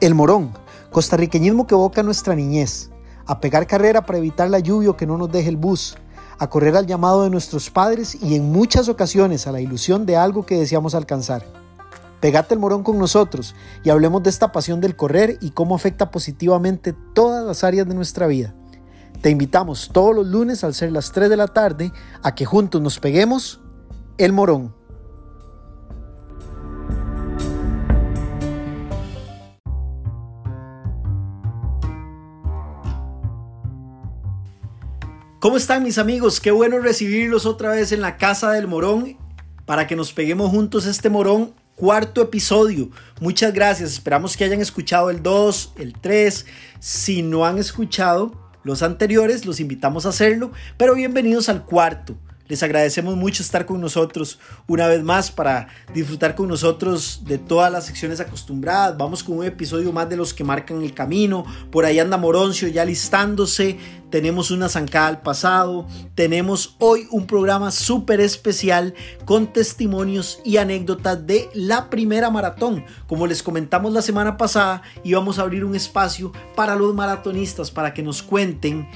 El morón, costarriqueñismo que evoca nuestra niñez, a pegar carrera para evitar la lluvia que no nos deje el bus, a correr al llamado de nuestros padres y en muchas ocasiones a la ilusión de algo que deseamos alcanzar. Pegate el morón con nosotros y hablemos de esta pasión del correr y cómo afecta positivamente todas las áreas de nuestra vida. Te invitamos todos los lunes al ser las 3 de la tarde a que juntos nos peguemos el morón. ¿Cómo están mis amigos? Qué bueno recibirlos otra vez en la casa del morón para que nos peguemos juntos este morón cuarto episodio. Muchas gracias. Esperamos que hayan escuchado el 2, el 3. Si no han escuchado los anteriores, los invitamos a hacerlo. Pero bienvenidos al cuarto. Les agradecemos mucho estar con nosotros una vez más para disfrutar con nosotros de todas las secciones acostumbradas. Vamos con un episodio más de los que marcan el camino. Por ahí anda Moroncio ya listándose. Tenemos una zancada al pasado. Tenemos hoy un programa súper especial con testimonios y anécdotas de la primera maratón. Como les comentamos la semana pasada, íbamos a abrir un espacio para los maratonistas para que nos cuenten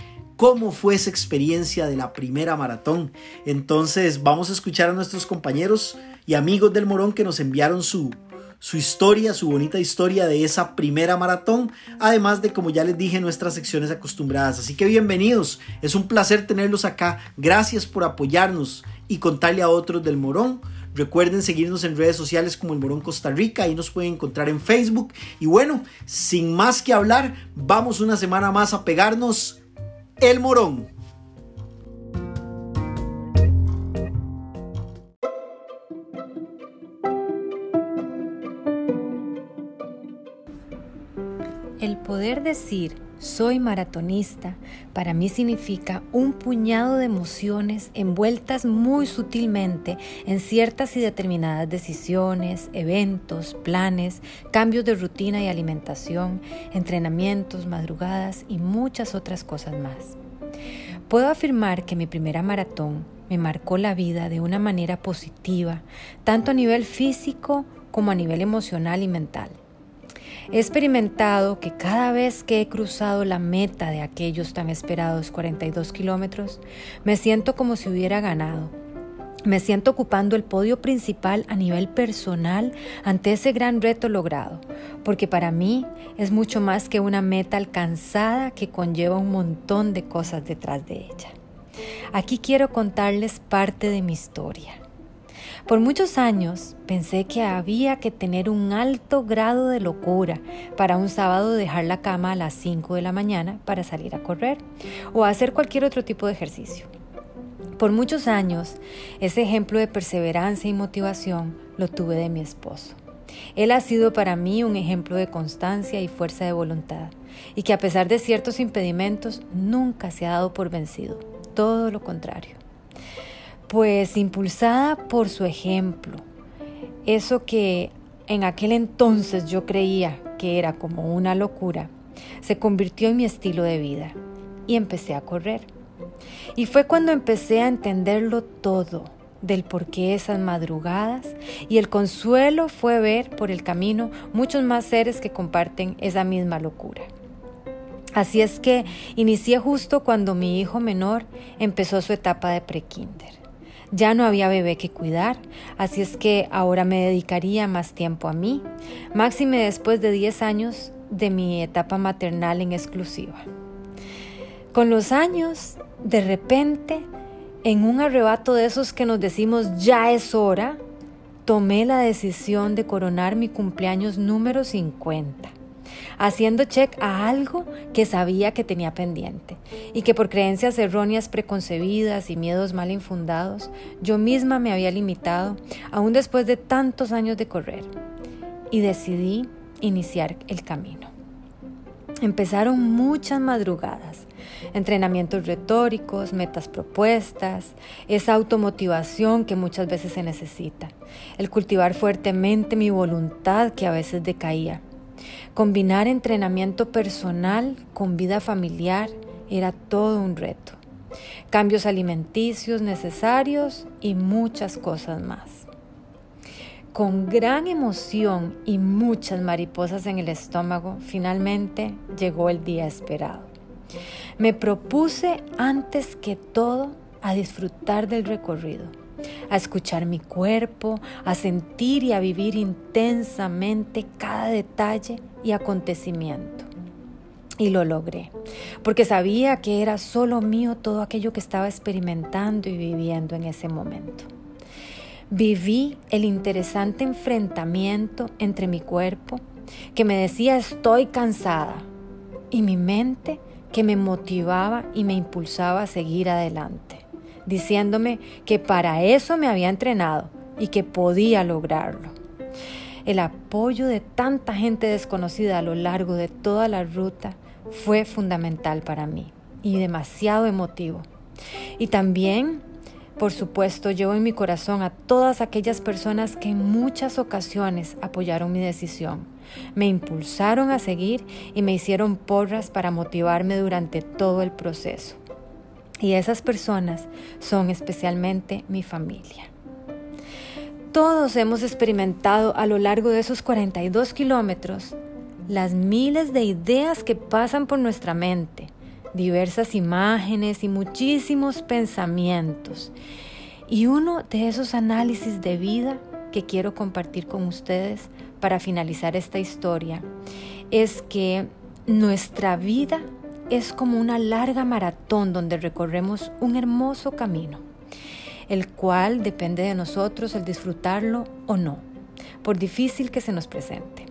cómo fue esa experiencia de la primera maratón. Entonces vamos a escuchar a nuestros compañeros y amigos del Morón que nos enviaron su, su historia, su bonita historia de esa primera maratón, además de como ya les dije nuestras secciones acostumbradas. Así que bienvenidos, es un placer tenerlos acá, gracias por apoyarnos y contarle a otros del Morón. Recuerden seguirnos en redes sociales como el Morón Costa Rica, ahí nos pueden encontrar en Facebook. Y bueno, sin más que hablar, vamos una semana más a pegarnos el Morón. El poder decir soy maratonista para mí significa un puñado de emociones envueltas muy sutilmente en ciertas y determinadas decisiones, eventos, planes, cambios de rutina y alimentación, entrenamientos, madrugadas y muchas otras cosas más. Puedo afirmar que mi primera maratón me marcó la vida de una manera positiva, tanto a nivel físico como a nivel emocional y mental. He experimentado que cada vez que he cruzado la meta de aquellos tan esperados 42 kilómetros, me siento como si hubiera ganado. Me siento ocupando el podio principal a nivel personal ante ese gran reto logrado, porque para mí es mucho más que una meta alcanzada que conlleva un montón de cosas detrás de ella. Aquí quiero contarles parte de mi historia. Por muchos años pensé que había que tener un alto grado de locura para un sábado dejar la cama a las 5 de la mañana para salir a correr o hacer cualquier otro tipo de ejercicio. Por muchos años, ese ejemplo de perseverancia y motivación lo tuve de mi esposo. Él ha sido para mí un ejemplo de constancia y fuerza de voluntad, y que a pesar de ciertos impedimentos nunca se ha dado por vencido, todo lo contrario pues impulsada por su ejemplo, eso que en aquel entonces yo creía que era como una locura, se convirtió en mi estilo de vida y empecé a correr. Y fue cuando empecé a entenderlo todo del por qué esas madrugadas y el consuelo fue ver por el camino muchos más seres que comparten esa misma locura. Así es que inicié justo cuando mi hijo menor empezó su etapa de prekinder. Ya no había bebé que cuidar, así es que ahora me dedicaría más tiempo a mí, máxime después de 10 años de mi etapa maternal en exclusiva. Con los años, de repente, en un arrebato de esos que nos decimos ya es hora, tomé la decisión de coronar mi cumpleaños número 50 haciendo check a algo que sabía que tenía pendiente y que por creencias erróneas preconcebidas y miedos mal infundados, yo misma me había limitado, aún después de tantos años de correr, y decidí iniciar el camino. Empezaron muchas madrugadas, entrenamientos retóricos, metas propuestas, esa automotivación que muchas veces se necesita, el cultivar fuertemente mi voluntad que a veces decaía Combinar entrenamiento personal con vida familiar era todo un reto. Cambios alimenticios necesarios y muchas cosas más. Con gran emoción y muchas mariposas en el estómago, finalmente llegó el día esperado. Me propuse antes que todo a disfrutar del recorrido, a escuchar mi cuerpo, a sentir y a vivir intensamente cada detalle y acontecimiento. Y lo logré, porque sabía que era solo mío todo aquello que estaba experimentando y viviendo en ese momento. Viví el interesante enfrentamiento entre mi cuerpo, que me decía estoy cansada, y mi mente, que me motivaba y me impulsaba a seguir adelante, diciéndome que para eso me había entrenado y que podía lograrlo. El apoyo de tanta gente desconocida a lo largo de toda la ruta fue fundamental para mí y demasiado emotivo. Y también por supuesto, llevo en mi corazón a todas aquellas personas que en muchas ocasiones apoyaron mi decisión, me impulsaron a seguir y me hicieron porras para motivarme durante todo el proceso. Y esas personas son especialmente mi familia. Todos hemos experimentado a lo largo de esos 42 kilómetros las miles de ideas que pasan por nuestra mente diversas imágenes y muchísimos pensamientos. Y uno de esos análisis de vida que quiero compartir con ustedes para finalizar esta historia es que nuestra vida es como una larga maratón donde recorremos un hermoso camino, el cual depende de nosotros el disfrutarlo o no, por difícil que se nos presente.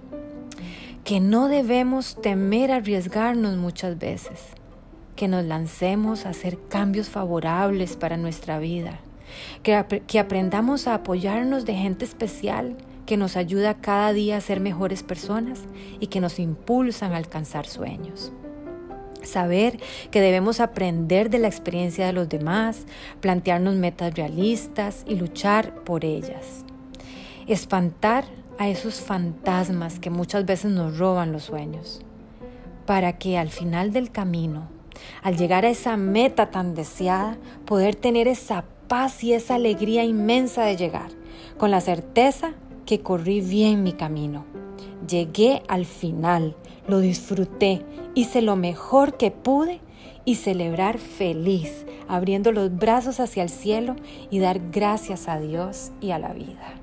Que no debemos temer arriesgarnos muchas veces, que nos lancemos a hacer cambios favorables para nuestra vida, que, que aprendamos a apoyarnos de gente especial que nos ayuda cada día a ser mejores personas y que nos impulsan a alcanzar sueños. Saber que debemos aprender de la experiencia de los demás, plantearnos metas realistas y luchar por ellas. Espantar a esos fantasmas que muchas veces nos roban los sueños, para que al final del camino al llegar a esa meta tan deseada, poder tener esa paz y esa alegría inmensa de llegar, con la certeza que corrí bien mi camino. Llegué al final, lo disfruté, hice lo mejor que pude y celebrar feliz, abriendo los brazos hacia el cielo y dar gracias a Dios y a la vida.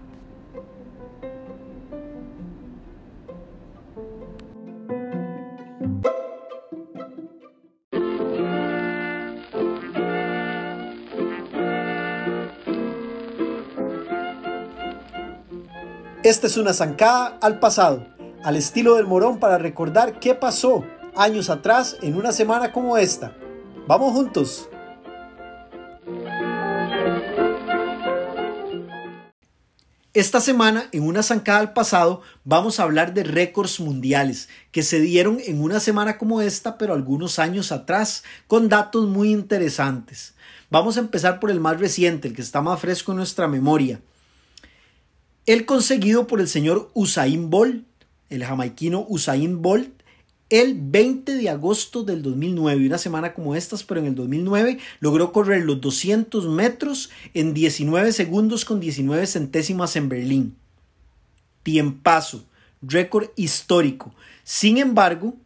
Esta es una zancada al pasado, al estilo del morón para recordar qué pasó años atrás en una semana como esta. Vamos juntos. Esta semana, en una zancada al pasado, vamos a hablar de récords mundiales que se dieron en una semana como esta, pero algunos años atrás, con datos muy interesantes. Vamos a empezar por el más reciente, el que está más fresco en nuestra memoria el conseguido por el señor Usain Bolt, el jamaiquino Usain Bolt, el 20 de agosto del 2009, una semana como estas, pero en el 2009 logró correr los 200 metros en 19 segundos con 19 centésimas en Berlín. Tiempazo, récord histórico. Sin embargo,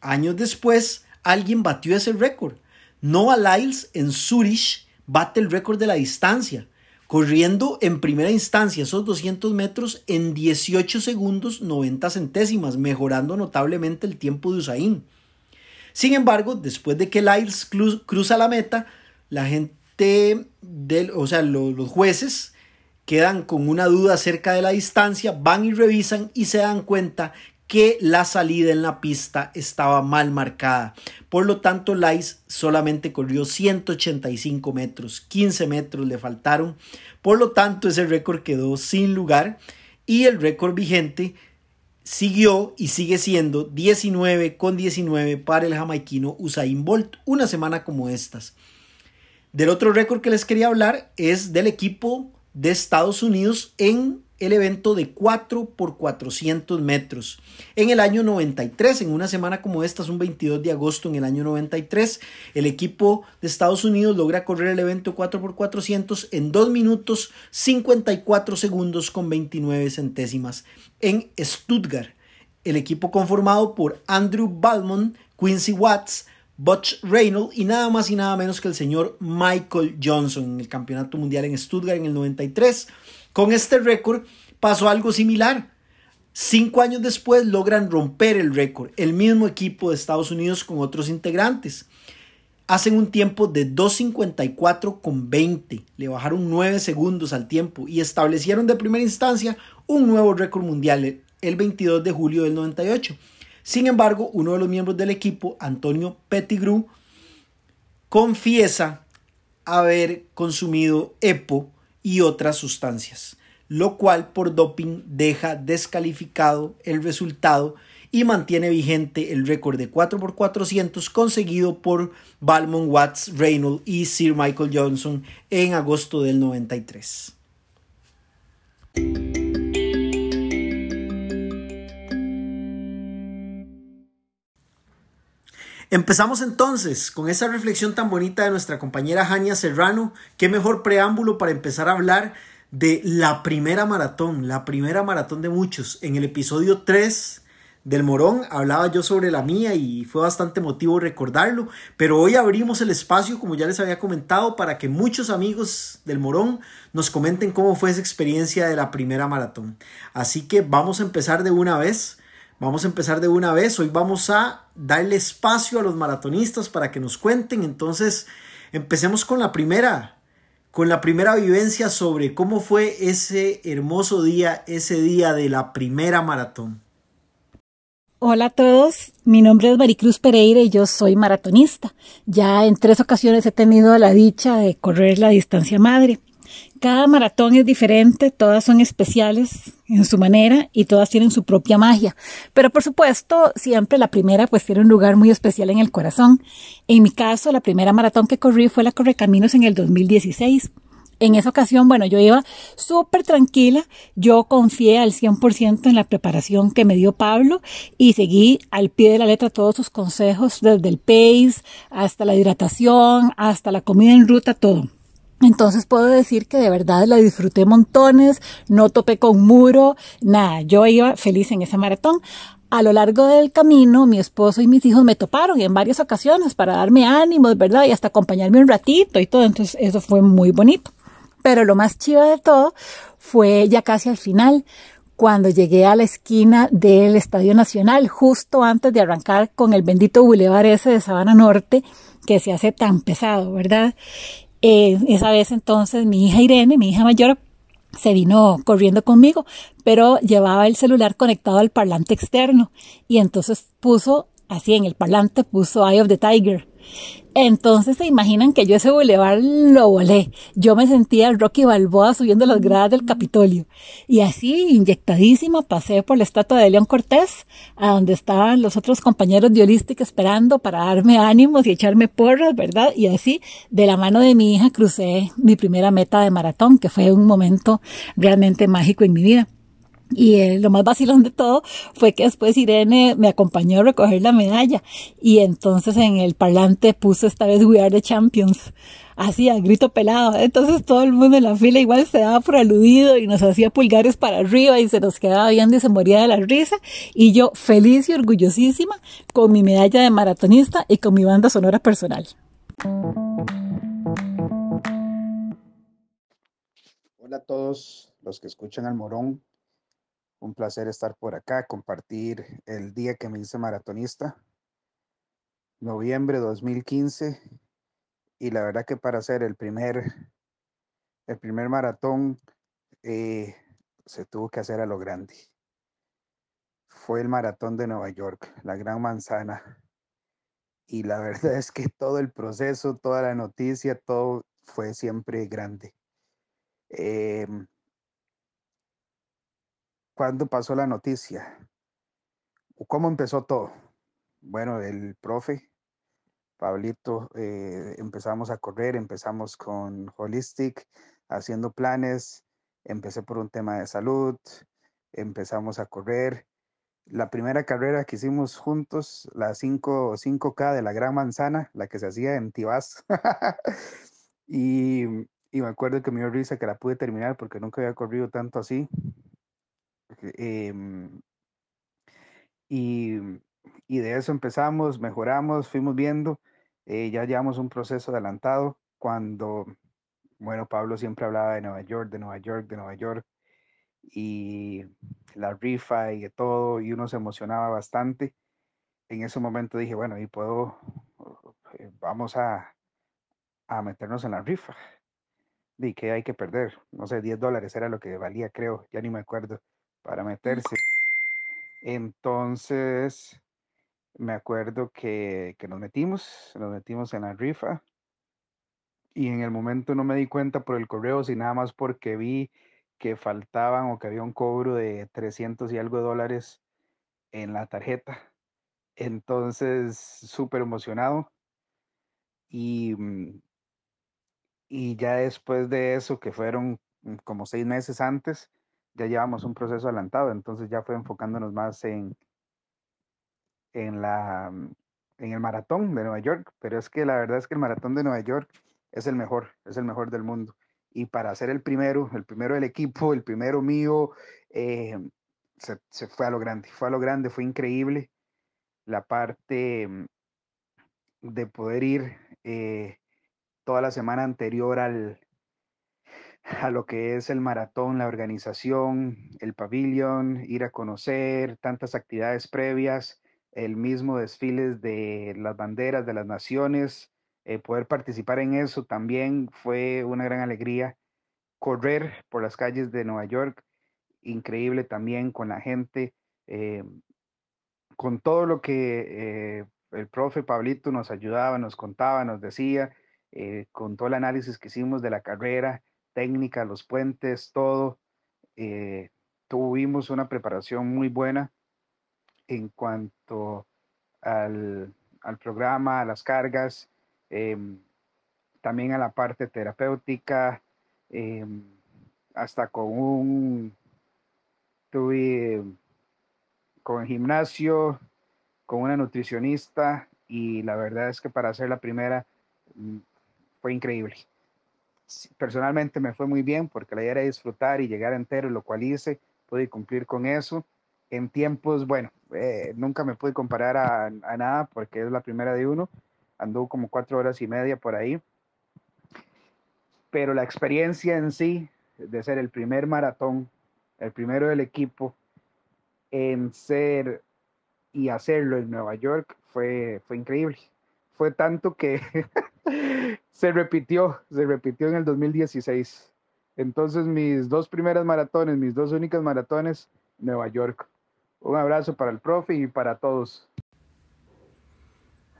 años después, alguien batió ese récord. Noah Lyles en Zurich bate el récord de la distancia corriendo en primera instancia esos 200 metros en 18 segundos 90 centésimas, mejorando notablemente el tiempo de Usain. Sin embargo, después de que Lyles cruza la meta, la gente, del, o sea, los, los jueces quedan con una duda acerca de la distancia, van y revisan y se dan cuenta que la salida en la pista estaba mal marcada. Por lo tanto, Lais solamente corrió 185 metros, 15 metros le faltaron. Por lo tanto, ese récord quedó sin lugar y el récord vigente siguió y sigue siendo 19 con 19 para el jamaiquino Usain Bolt, una semana como estas. Del otro récord que les quería hablar es del equipo de Estados Unidos en el evento de 4 por 400 metros. En el año 93, en una semana como esta, es un 22 de agosto en el año 93, el equipo de Estados Unidos logra correr el evento 4 por 400 en 2 minutos 54 segundos con 29 centésimas en Stuttgart. El equipo conformado por Andrew Balmont, Quincy Watts, Butch Reynolds y nada más y nada menos que el señor Michael Johnson en el Campeonato Mundial en Stuttgart en el 93. Con este récord pasó algo similar. Cinco años después logran romper el récord, el mismo equipo de Estados Unidos con otros integrantes. Hacen un tiempo de 2.54 con 20, le bajaron 9 segundos al tiempo y establecieron de primera instancia un nuevo récord mundial el 22 de julio del 98. Sin embargo, uno de los miembros del equipo, Antonio Pettigrew, confiesa haber consumido EPO y otras sustancias, lo cual por doping deja descalificado el resultado y mantiene vigente el récord de 4x400 conseguido por Balmont Watts Reynolds y Sir Michael Johnson en agosto del 93. Empezamos entonces con esa reflexión tan bonita de nuestra compañera Jania Serrano. Qué mejor preámbulo para empezar a hablar de la primera maratón, la primera maratón de muchos. En el episodio 3 del Morón hablaba yo sobre la mía y fue bastante motivo recordarlo, pero hoy abrimos el espacio, como ya les había comentado, para que muchos amigos del Morón nos comenten cómo fue esa experiencia de la primera maratón. Así que vamos a empezar de una vez. Vamos a empezar de una vez. Hoy vamos a darle espacio a los maratonistas para que nos cuenten. Entonces, empecemos con la primera, con la primera vivencia sobre cómo fue ese hermoso día, ese día de la primera maratón. Hola a todos, mi nombre es Maricruz Pereira y yo soy maratonista. Ya en tres ocasiones he tenido la dicha de correr la distancia madre. Cada maratón es diferente, todas son especiales en su manera y todas tienen su propia magia. Pero por supuesto, siempre la primera pues tiene un lugar muy especial en el corazón. En mi caso, la primera maratón que corrí fue la Correcaminos en el 2016. En esa ocasión, bueno, yo iba súper tranquila, yo confié al 100% en la preparación que me dio Pablo y seguí al pie de la letra todos sus consejos, desde el pace hasta la hidratación, hasta la comida en ruta, todo. Entonces puedo decir que de verdad la disfruté montones, no topé con muro, nada, yo iba feliz en ese maratón. A lo largo del camino, mi esposo y mis hijos me toparon en varias ocasiones para darme ánimos, ¿verdad? Y hasta acompañarme un ratito y todo. Entonces eso fue muy bonito. Pero lo más chido de todo fue ya casi al final, cuando llegué a la esquina del Estadio Nacional, justo antes de arrancar con el bendito bulevar ese de Sabana Norte, que se hace tan pesado, ¿verdad? Eh, esa vez entonces mi hija Irene, mi hija mayor, se vino corriendo conmigo, pero llevaba el celular conectado al parlante externo y entonces puso, así en el parlante puso Eye of the Tiger entonces se imaginan que yo ese bulevar lo volé. Yo me sentía Rocky Balboa subiendo las gradas del Capitolio. Y así, inyectadísima, pasé por la estatua de León Cortés, a donde estaban los otros compañeros de Holistic esperando para darme ánimos y echarme porras, ¿verdad? Y así, de la mano de mi hija, crucé mi primera meta de maratón, que fue un momento realmente mágico en mi vida. Y eh, lo más vacilón de todo fue que después Irene me acompañó a recoger la medalla y entonces en el parlante puso esta vez We Are the Champions, así a grito pelado. Entonces todo el mundo en la fila igual se daba por aludido y nos hacía pulgares para arriba y se nos quedaba viendo y se moría de la risa. Y yo feliz y orgullosísima con mi medalla de maratonista y con mi banda sonora personal. Hola a todos los que escuchan al Morón un placer estar por acá, compartir el día que me hice maratonista, noviembre 2015, y la verdad que para hacer el primer, el primer maratón eh, se tuvo que hacer a lo grande. Fue el maratón de Nueva York, la Gran Manzana. Y la verdad es que todo el proceso, toda la noticia, todo fue siempre grande. Em, ¿Cuándo pasó la noticia? ¿Cómo empezó todo? Bueno, el profe, Pablito, eh, empezamos a correr, empezamos con Holistic, haciendo planes, empecé por un tema de salud, empezamos a correr. La primera carrera que hicimos juntos, la 5, 5K de la Gran Manzana, la que se hacía en Tibás. y, y, me acuerdo que me dio risa que la pude terminar porque nunca había corrido tanto así. Eh, y, de eso empezamos, mejoramos, fuimos viendo, eh, ya llevamos un proceso adelantado cuando, bueno, Pablo siempre hablaba de Nueva York, de Nueva York, de Nueva York, y la rifa y de todo, y uno se emocionaba bastante. En ese momento dije, bueno, y puedo, eh, vamos a, a meternos en la rifa. ¿Y qué hay que perder? No sé, 10 dólares era lo que valía, creo, ya ni me acuerdo, para meterse. Entonces, me acuerdo que, que nos metimos, nos metimos en la rifa y en el momento no me di cuenta por el correo, sino nada más porque vi que faltaban o que había un cobro de 300 y algo de dólares en la tarjeta. Entonces, súper emocionado. Y, mm, y ya después de eso, que fueron mm, como seis meses antes, ya llevamos un proceso adelantado. Entonces ya fue enfocándonos más en, en, la, mm, en el maratón de Nueva York. Pero es que la verdad es que el maratón de Nueva York es el mejor, es el mejor del mundo. Y para ser el primero, el primero del equipo, el primero mío, eh, se, fue a lo grande, fue a lo grande, fue increíble la parte mm, de poder ir eh, toda la semana anterior al, a lo que es el maratón, la organización, el pabellón, ir a conocer tantas actividades previas, el mismo desfiles de las banderas de las naciones, eh, poder participar en eso también fue una gran alegría. Correr por las calles de Nueva York, increíble también con la gente, eh, con todo lo que eh, el profe Pablito nos ayudaba, nos contaba, nos decía, con todo el análisis que hicimos de la carrera, técnica, los puentes, todo. Eh, tuvimos una preparación muy buena en cuanto al, al programa, a las cargas, Em, también a la parte terapéutica, em, hasta con un, tuve con el gimnasio, con una nutricionista y la verdad es que para hacer la primera mm, fue increíble. Personalmente me fue muy bien porque la idea era disfrutar y llegar entero, lo cual hice, pude cumplir con eso. En tiempos, bueno, eh, nunca me pude comparar a, a, nada porque es la primera de uno, anduvo como cuatro horas y media por ahí. Pero la experiencia en sí de ser el primer maratón, el primero del equipo, en ser y hacerlo en Nueva York fue, fue increíble. Fue tanto que se repitió, se repitió en el 2016. Entonces mis dos primeras maratones, mis dos únicas maratones, Nueva York. Un abrazo para el profe y para todos.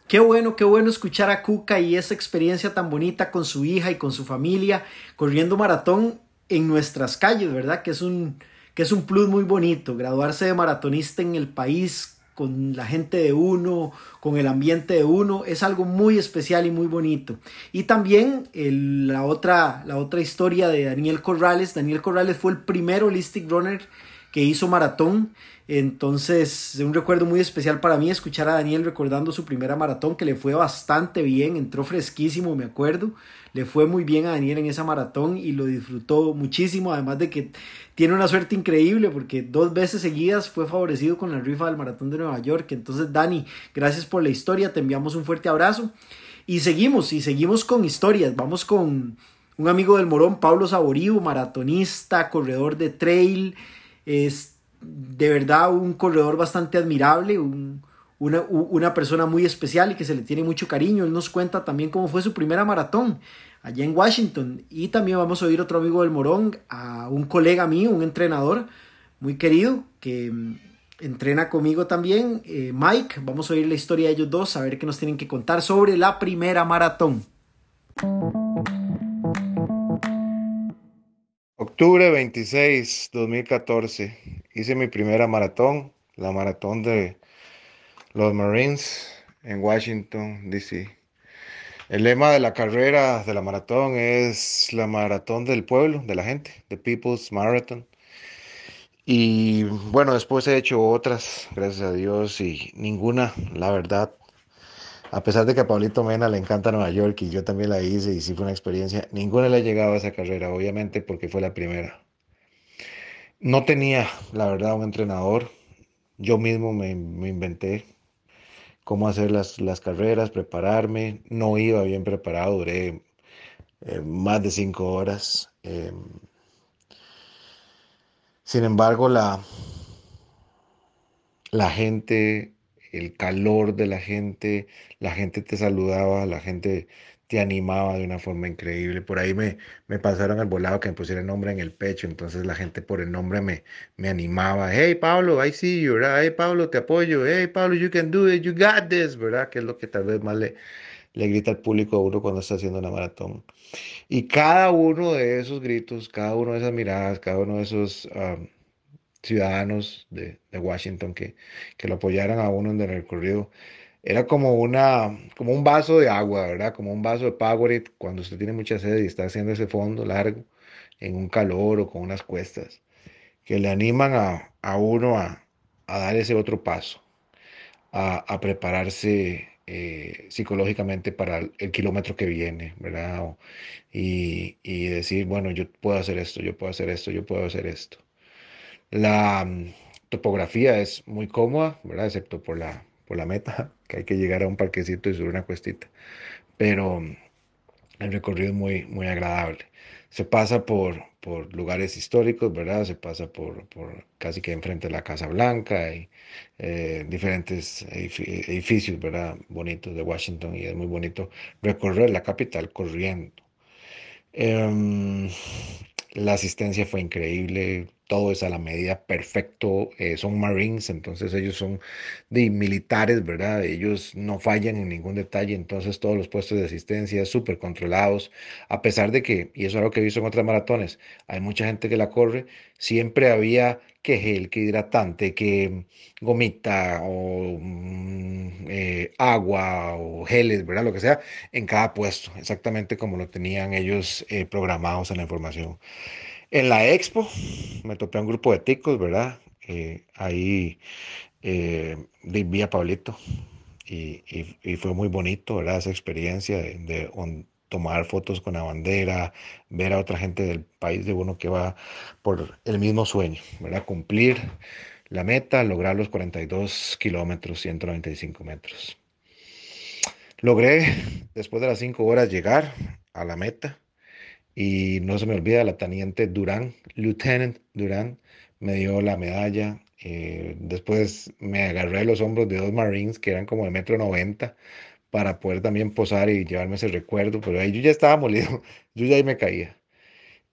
Qué bueno, qué bueno escuchar a Cuca y esa experiencia tan bonita con su hija y con su familia corriendo maratón en nuestras calles, ¿verdad? Que es un, que es un plus muy bonito, graduarse de maratonista en el país con la gente de uno, con el ambiente de uno, es algo muy especial y muy bonito. Y también la, otra, la otra historia de Daniel Corrales. Daniel Corrales fue el primer holistic runner que hizo maratón entonces, un recuerdo muy especial para mí escuchar a Daniel recordando su primera maratón, que le fue bastante bien, entró fresquísimo, me acuerdo. Le fue muy bien a Daniel en esa maratón y lo disfrutó muchísimo, además de que tiene una suerte increíble porque dos veces seguidas fue favorecido con la rifa del maratón de Nueva York. Entonces, Dani, gracias por la historia, te enviamos un fuerte abrazo. Y seguimos, y seguimos con historias. Vamos con un amigo del Morón, Pablo Saborío, maratonista, corredor de trail. Este, de verdad un corredor bastante admirable, una, persona muy especial y que se le tiene mucho cariño. Él nos cuenta también cómo fue su primera maratón allá en Washington. Y también vamos a oír otro amigo del Morón, a un colega mío, un entrenador muy querido que mm, entrena conmigo también, eh, Mike. Vamos a oír la historia de ellos dos, a ver qué nos tienen que contar sobre la primera maratón. Octubre 26, 2014, hice mi primera maratón, la maratón de los Marines en Washington, D.C. El lema de la carrera de la maratón es la maratón del pueblo, de la gente, The People's Marathon. Y bueno, después he hecho otras, gracias a Dios, y ninguna, la verdad, a pesar de que a Pablito Mena le encanta Nueva York y yo también la hice y sí fue una experiencia, ninguna le ha llegado a esa carrera, obviamente porque fue la primera. No tenía, la verdad, un entrenador. Yo mismo me, inventé cómo hacer las, carreras, prepararme. No iba bien preparado, duré eh, más de cinco horas. Em, sin embargo, la, la gente el calor de la gente, la gente te saludaba, la gente te animaba de una forma increíble. Por ahí me, me pasaron el volado que me pusiera el nombre en el pecho, entonces la gente por el nombre me, me animaba. Hey Pablo, I see you, ¿verdad? Hey Pablo, te apoyo. Hey Pablo, you can do it, you got this, ¿verdad? Que es lo que tal vez más le, le grita al público a uno cuando está haciendo una maratón. Y cada uno de esos gritos, cada uno de esas miradas, cada uno de esos... ciudadanos de, Washington que, que, lo apoyaran a uno en el recorrido. Era como, una, como un vaso de agua, ¿verdad? Como un vaso de Powerade cuando usted tiene mucha sed y está haciendo ese fondo largo en un calor o con unas cuestas, que le animan a, uno a, dar ese otro paso, a, prepararse eh, psicológicamente para el, kilómetro que viene, ¿verdad? y, y decir, bueno, yo puedo hacer esto, yo puedo hacer esto, yo puedo hacer esto. La mm, topografía es muy cómoda, ¿verdad? Excepto por la, por la meta, que hay que llegar a un parquecito y subir una cuestita. Pero mm, el recorrido es muy, muy agradable. Se pasa por, por lugares históricos, ¿verdad? Se pasa por, por casi que enfrente de la Casa Blanca y eh, diferentes edificios, ¿verdad? Bonitos de Washington y es muy bonito recorrer la capital corriendo. Em, la asistencia fue increíble, todo es a la medida, perfecto. Eh, son Marines, entonces ellos son de militares, ¿verdad? Ellos no fallan en ningún detalle, entonces todos los puestos de asistencia súper controlados, a pesar de que, y eso es algo que he visto en otras maratones, hay mucha gente que la corre, siempre había que gel, que hidratante, que gomita o mm, eh, agua o geles, ¿verdad? Lo que sea, en cada puesto, exactamente como lo tenían ellos eh, programados en la información. En la expo me topé a un grupo de ticos, ¿verdad? Eh, ahí eh, vi a Pablito y, fue muy bonito, ¿verdad? Esa experiencia de, tomar fotos con la bandera, ver a otra gente del país de uno que va por el mismo sueño, ¿verdad? Cumplir la meta, lograr los 42 kilómetros, 195 metros. Logré, después de las 5 horas, llegar a la meta y no se me olvida, la teniente Durán, Lieutenant Durán, me dio la medalla. Eh, después me agarré los hombros de dos Marines que eran como de metro noventa para poder también posar y llevarme ese recuerdo, pero ahí yo ya estaba molido, yo ya ahí me caía.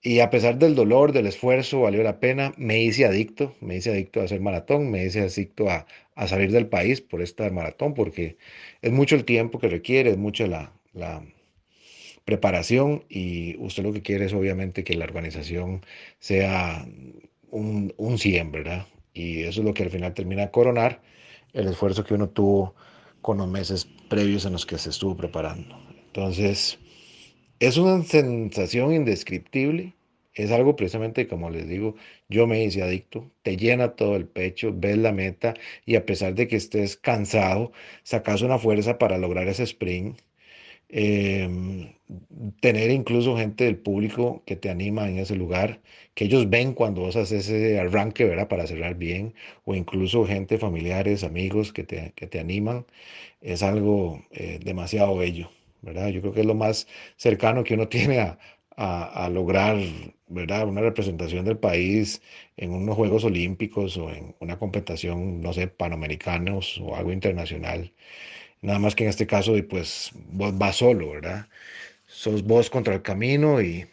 Y a pesar del dolor, del esfuerzo, valió la pena, me hice adicto, me hice adicto a hacer maratón, me hice adicto a, a salir del país por esta maratón, porque es mucho el tiempo que requiere, es mucho la, la preparación y usted lo que quiere es obviamente que la organización sea un, un 100, ¿verdad? Y eso es lo que al final termina coronar el esfuerzo que uno tuvo con los meses previos en los que se estuvo preparando. Entonces, es una sensación indescriptible. Es algo precisamente, como les digo, yo me hice adicto, te llena todo el pecho, ves la meta y a pesar de que estés cansado, sacas una fuerza para lograr ese sprint Em, tener incluso gente del público que te anima en ese lugar, que ellos ven cuando vos haces ese arranque, ¿verdad? Para cerrar bien, o incluso gente, familiares, amigos que te, que te animan, es algo eh, demasiado bello, ¿verdad? Yo creo que es lo más cercano que uno tiene a, a, lograr, ¿verdad? Una representación del país en unos Juegos Olímpicos o en una competición, no sé, panamericanos o algo internacional. Nada más que en este caso, pues vos vas solo, ¿verdad? Sos vos contra el camino y,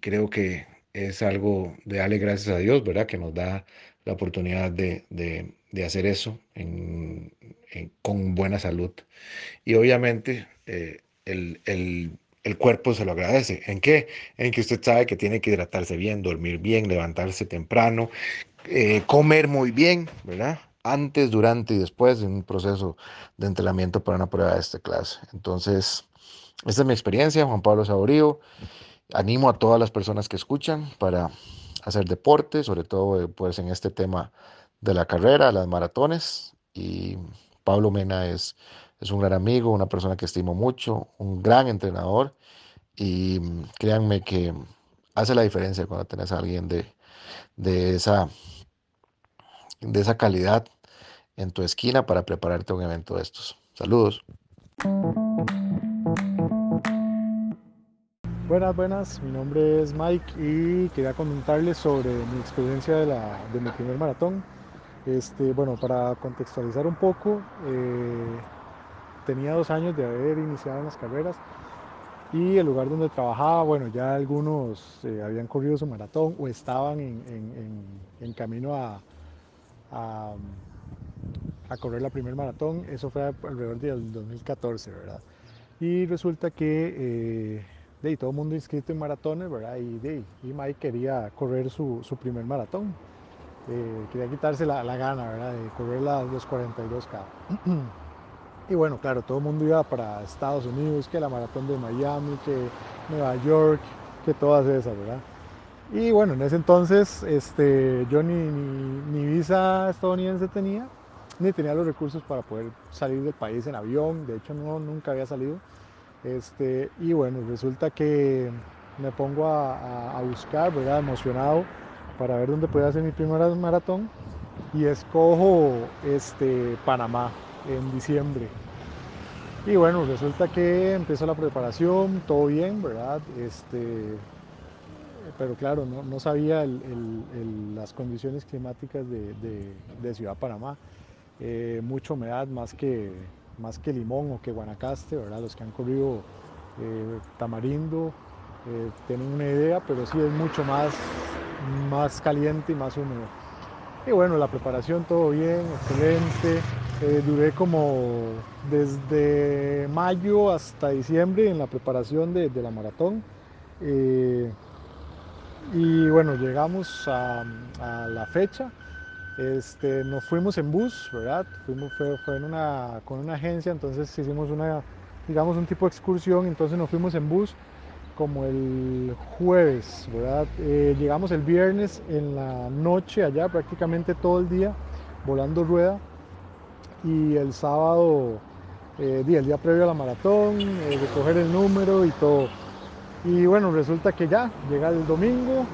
creo que es algo de darle gracias a Dios, ¿verdad? Que nos da la oportunidad de, hacer eso con buena salud. Y obviamente eh, el, cuerpo se lo agradece. ¿En qué? En que usted sabe que tiene que hidratarse bien, dormir bien, levantarse temprano, eh, comer muy bien, ¿verdad? Antes, durante y después en un proceso de entrenamiento para una prueba de esta clase. Entonces, Esta es mi experiencia, Juan Pablo Saborío. Animo a todas las personas que escuchan para hacer deporte, sobre todo pues en este tema de la carrera, las maratones. Y Pablo Mena es, es un gran amigo, una persona que estimo mucho, un gran entrenador. Y créanme que hace la diferencia cuando tenés a alguien de, de, esa, de esa calidad en tu esquina para prepararte a un evento de estos. Saludos. Buenas, buenas, mi nombre es Mike y quería comentarles sobre mi experiencia de, la, de mi primer maratón. Este, bueno, para contextualizar un poco, eh, tenía dos años de haber iniciado en las carreras y el lugar donde trabajaba, bueno, ya algunos eh, habían corrido su maratón o estaban en, en, camino a, a, correr la primer maratón. Eso fue alrededor del 2014, ¿verdad? Y resulta que eh, de todo el mundo inscrito en maratones, ¿verdad? Y, de, y Mike quería correr su, su primer maratón. Eh, quería quitarse la, la, gana, ¿verdad? De correr las, los 42K. y bueno, claro, todo el mundo iba para Estados Unidos, que la maratón de Miami, que Nueva York, que todas esas, ¿verdad? Y bueno, en ese entonces este, yo ni, ni, ni visa estadounidense tenía, ni tenía los recursos para poder salir del país en avión, de hecho no, nunca había salido. Este, y bueno, resulta que me pongo a, buscar, ¿verdad? Emocionado para ver dónde puede hacer mi primera maratón y escojo este, Panamá en diciembre. Y bueno, resulta que empiezo la preparación, todo bien, ¿verdad? Este, pero claro, no, no sabía las condiciones climáticas de, de Ciudad Panamá. Eh, mucha humedad, más que, más que Limón o que Guanacaste, ¿verdad? Los que han corrido eh, Tamarindo eh, tienen una idea, pero sí es mucho más, más caliente y más húmedo. Y bueno, la preparación todo bien, excelente. Eh, duré como desde mayo hasta diciembre en la preparación de, la maratón. Y bueno, llegamos a la fecha. Este, nos fuimos en bus, ¿verdad? Fuimos, fue, con una agencia, entonces hicimos una, digamos, un tipo de excursión, entonces nos fuimos en bus como el jueves, ¿verdad? Eh, llegamos el viernes en la noche allá, prácticamente todo el día, volando rueda, y el sábado, eh, el día previo a la maratón, eh, recoger el número y todo. Y bueno, resulta que ya, llega el domingo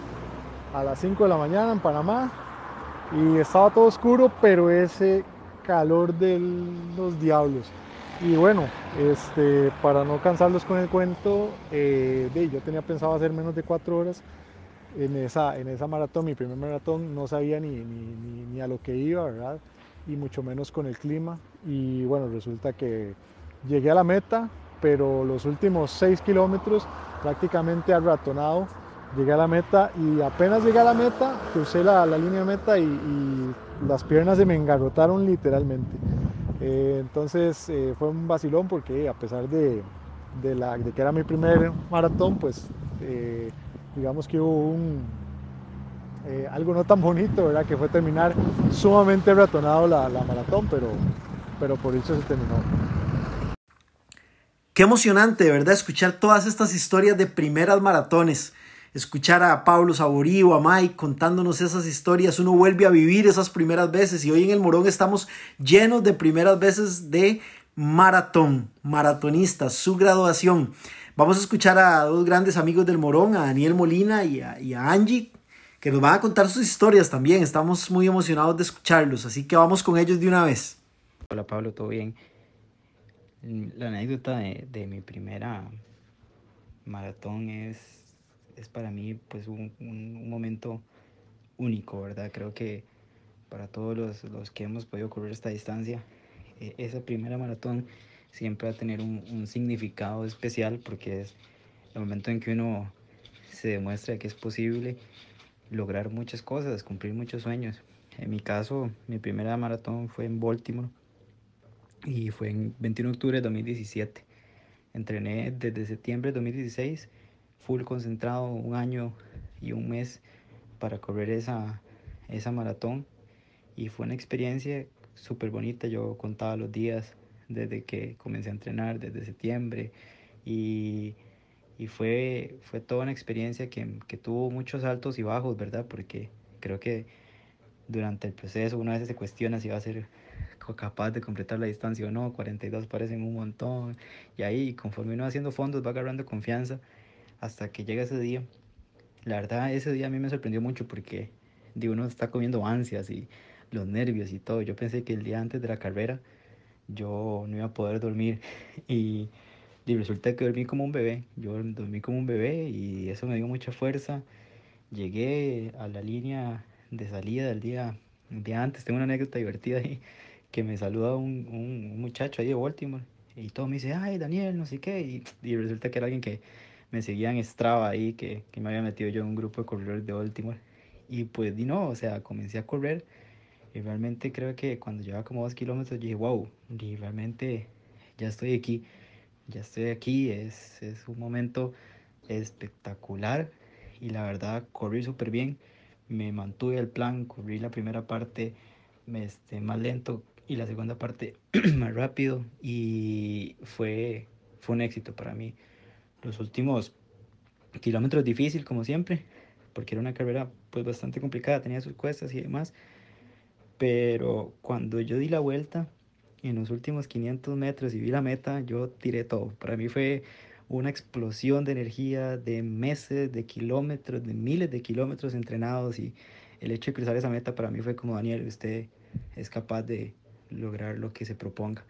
a las 5 de la mañana en Panamá, y estaba todo oscuro, pero ese calor de los diablos. Y bueno, este, para no cansarlos con el cuento, eh, yo tenía pensado hacer menos de cuatro horas en esa, en esa maratón, mi primer maratón, no sabía ni, ni, ni, a lo que iba, ¿verdad? Y mucho menos con el clima. Y bueno, resulta que llegué a la meta, pero los últimos seis kilómetros prácticamente ratonado llegué a la meta y apenas llegué a la meta, crucé la, línea de meta y, las piernas se me engarrotaron literalmente. Eh, entonces eh, fue un vacilón porque a pesar de, que era mi primer maratón, pues eh, digamos que hubo un, algo no tan bonito, ¿verdad? Que fue terminar sumamente ratonado la, la maratón, pero, pero por eso se terminó. Qué emocionante, ¿verdad? Escuchar todas estas historias de primeras maratones escuchar a Pablo Saborío, a Mike contándonos esas historias, uno vuelve a vivir esas primeras veces y hoy en el Morón estamos llenos de primeras veces de maratón, maratonistas, su graduación. Vamos a escuchar a dos grandes amigos del Morón, a Daniel Molina y a, y a Angie, que nos van a contar sus historias también. Estamos muy emocionados de escucharlos, así que vamos con ellos de una vez. Hola Pablo, ¿todo bien? La anécdota de, de mi primera maratón es es para mí pues un, un, momento único, ¿verdad? Creo que para todos los, los que hemos podido correr esta distancia, eh, esa primera maratón siempre va a tener un, un, significado especial porque es el momento en que uno se demuestra que es posible lograr muchas cosas, cumplir muchos sueños. En mi caso, mi primera maratón fue en Baltimore y fue en 21 de octubre de 2017. Entrené desde septiembre de 2016 full concentrado un año y un mes para correr esa, esa maratón y fue una experiencia súper bonita. Yo contaba los días desde que comencé a entrenar, desde septiembre, Y, y fue, fue toda una experiencia que, que tuvo muchos altos y bajos, ¿verdad? Porque creo que durante el proceso uno a veces se cuestiona si va a ser capaz de completar la distancia o no, 42 parecen un montón, y ahí conforme uno haciendo fondos va agarrando confianza hasta que llega ese día. La verdad, ese día a mí me sorprendió mucho porque de uno está comiendo ansias y los nervios y todo. Yo pensé que el día antes de la carrera yo no iba a poder dormir y, y resulta que dormí como un bebé. Yo dormí como un bebé y eso me dio mucha fuerza. Llegué a la línea de salida del día, el día antes. Tengo una anécdota divertida ahí que me saluda un, un, muchacho ahí de Baltimore y todo me dice, ay Daniel, no sé qué. Y, y resulta que era alguien que me seguía en Strava ahí, que, que, me había metido yo en un grupo de corredores de Baltimore. Y pues, di no, o sea, comencé a correr y realmente creo que cuando llevaba como dos kilómetros dije, wow, y realmente ya estoy aquí, ya estoy aquí, es, es un momento espectacular y la verdad corrí súper bien, me mantuve el plan, corrí la primera parte este, más lento y la segunda parte más rápido y fue, fue un éxito para mí. Los últimos kilómetros difícil como siempre, porque era una carrera pues bastante complicada, tenía sus cuestas y demás, pero cuando yo di la vuelta en los últimos 500 metros y vi la meta, yo tiré todo. Para mí fue una explosión de energía de meses, de kilómetros, de miles de kilómetros entrenados y el hecho de cruzar esa meta para mí fue como Daniel, usted es capaz de lograr lo que se proponga.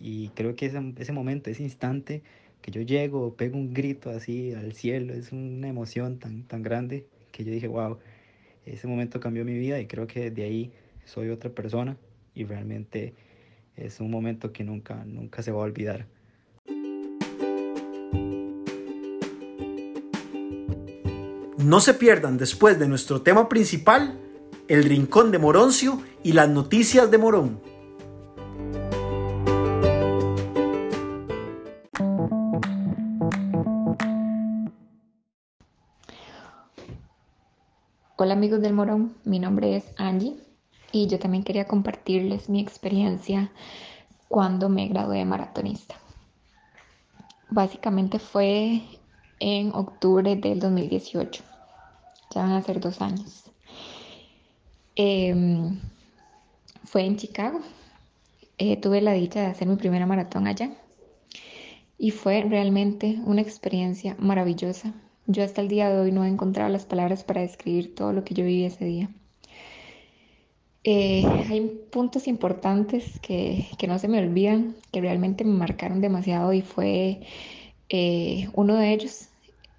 Y creo que ese, ese momento, ese instante que yo llego, pego un grito así al cielo, es una emoción tan, tan grande que yo dije, wow, ese momento cambió mi vida y creo que de ahí soy otra persona y realmente es un momento que nunca, nunca se va a olvidar. No se pierdan después de nuestro tema principal, el Rincón de Moroncio y las noticias de Morón. Hola amigos del Morón, mi nombre es Angie y yo también quería compartirles mi experiencia cuando me gradué de maratonista. Básicamente fue en octubre del 2018, ya van a ser dos años. Eh, fue en Chicago, eh, tuve la dicha de hacer mi primera maratón allá y fue realmente una experiencia maravillosa. Yo hasta el día de hoy no he encontrado las palabras para describir todo lo que yo viví ese día. Eh, hay puntos importantes que, que, no se me olvidan, que realmente me marcaron demasiado y fue eh, uno de ellos,